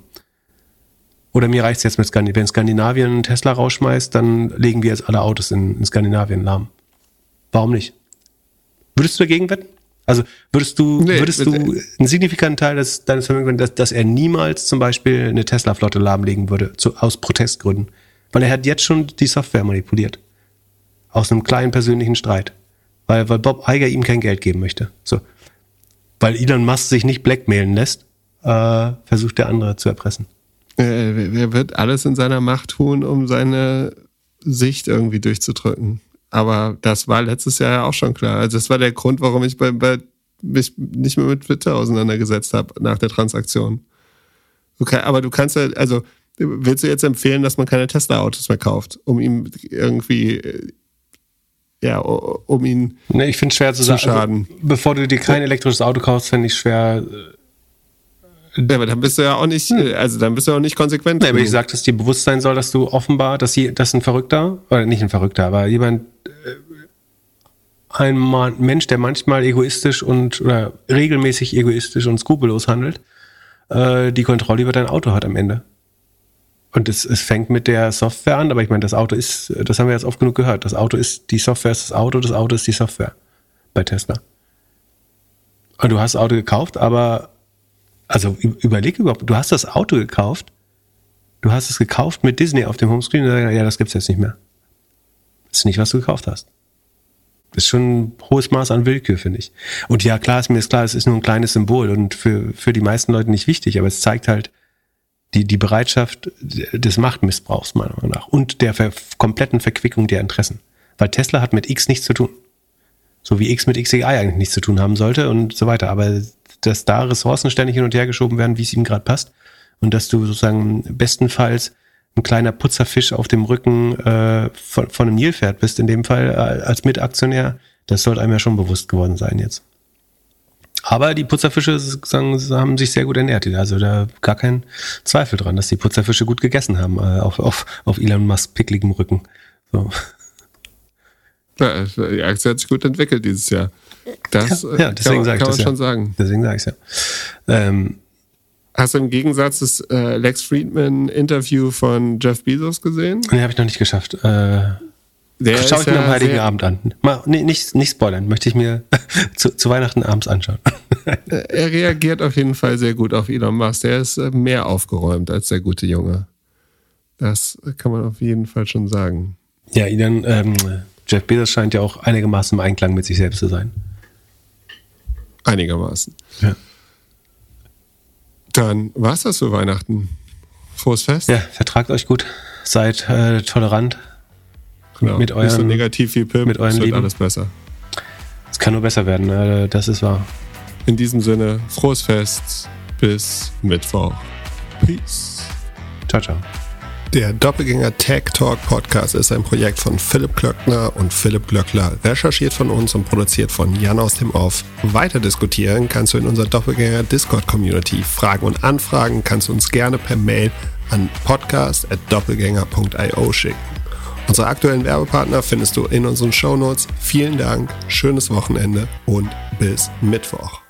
Oder mir reicht es jetzt mit Skandinavien. Wenn Skandinavien einen Tesla rausschmeißt, dann legen wir jetzt alle Autos in, in Skandinavien lahm. Warum nicht? Würdest du dagegen wetten? Also würdest du, nee, würdest du einen signifikanten Teil des, deines Vermögens, dass, dass er niemals zum Beispiel eine Tesla-Flotte lahmlegen würde, zu, aus Protestgründen? Weil er hat jetzt schon die Software manipuliert. Aus einem kleinen persönlichen Streit. Weil, weil Bob Iger ihm kein Geld geben möchte. So. Weil Elon Musk sich nicht blackmailen lässt, äh, versucht der andere zu erpressen. Er wird alles in seiner Macht tun, um seine Sicht irgendwie durchzudrücken. Aber das war letztes Jahr ja auch schon klar. Also das war der Grund, warum ich bei, bei mich nicht mehr mit Twitter auseinandergesetzt habe nach der Transaktion. Okay, aber du kannst ja, also willst du jetzt empfehlen, dass man keine Tesla-Autos mehr kauft, um ihm irgendwie, äh, ja, um ihn nee, ich finde schwer zu, zu sagen, also, schaden. Also, bevor du dir kein elektrisches Auto kaufst, finde ich schwer. Äh, ja, aber dann bist du ja auch nicht, hm. also dann bist du auch nicht konsequent. Nee, aber ich sag, dass dir bewusst sein soll, dass du offenbar, dass, sie, dass ein Verrückter, oder nicht ein Verrückter, aber jemand, äh, ein Mensch, der manchmal egoistisch und oder regelmäßig egoistisch und skrupellos handelt, die Kontrolle über dein Auto hat am Ende. Und es, es fängt mit der Software an, aber ich meine, das Auto ist, das haben wir jetzt oft genug gehört. Das Auto ist, die Software ist das Auto, das Auto ist die Software bei Tesla. Und du hast das Auto gekauft, aber also überleg überhaupt, du hast das Auto gekauft, du hast es gekauft mit Disney auf dem Homescreen und sagst, ja, das gibt's jetzt nicht mehr. Das ist nicht, was du gekauft hast. Das ist schon ein hohes Maß an Willkür, finde ich. Und ja, klar ist mir ist klar, es ist nur ein kleines Symbol und für, für die meisten Leute nicht wichtig, aber es zeigt halt die, die Bereitschaft des Machtmissbrauchs, meiner Meinung nach, und der ver kompletten Verquickung der Interessen. Weil Tesla hat mit X nichts zu tun. So wie X mit XAI eigentlich nichts zu tun haben sollte und so weiter. Aber dass da Ressourcen ständig hin und her geschoben werden, wie es ihm gerade passt. Und dass du sozusagen bestenfalls ein kleiner Putzerfisch auf dem Rücken äh, von, von einem Nilpferd bist, in dem Fall äh, als Mitaktionär, das sollte einem ja schon bewusst geworden sein jetzt. Aber die Putzerfische sagen, haben sich sehr gut ernährt. Also da gar kein Zweifel dran, dass die Putzerfische gut gegessen haben äh, auf, auf, auf Elon Musk pickligem Rücken. So. Ja, die Aktie hat sich gut entwickelt dieses Jahr. Das ja, ja deswegen kann, kann man ja. schon sagen. Deswegen sage ich ja. Ähm, Hast du im Gegensatz das äh, Lex Friedman Interview von Jeff Bezos gesehen? Nee, habe ich noch nicht geschafft. Äh, der Schau ich mir am Heiligen Abend an. Mal, nee, nicht, nicht spoilern, möchte ich mir zu, zu Weihnachten abends anschauen. er reagiert auf jeden Fall sehr gut auf Elon Musk. Der ist äh, mehr aufgeräumt als der gute Junge. Das kann man auf jeden Fall schon sagen. Ja, Elon, ähm, Jeff Bezos scheint ja auch einigermaßen im Einklang mit sich selbst zu sein. Einigermaßen. Ja. Dann war's das für Weihnachten. Frohes Fest. Ja, vertragt euch gut. Seid äh, tolerant. Genau. Mit euren, Nicht so negativ wie Pip. Mit euren es wird Lieben. alles besser. Es kann nur besser werden. Äh, das ist wahr. In diesem Sinne, frohes Fest. Bis Mittwoch. Peace. Ciao, ciao. Der Doppelgänger Tech Talk Podcast ist ein Projekt von Philipp Glöckner und Philipp Glöckler, recherchiert von uns und produziert von Jan aus dem Off. Weiter diskutieren kannst du in unserer Doppelgänger Discord Community. Fragen und Anfragen kannst du uns gerne per Mail an podcast.doppelgänger.io schicken. Unsere aktuellen Werbepartner findest du in unseren Shownotes. Vielen Dank, schönes Wochenende und bis Mittwoch.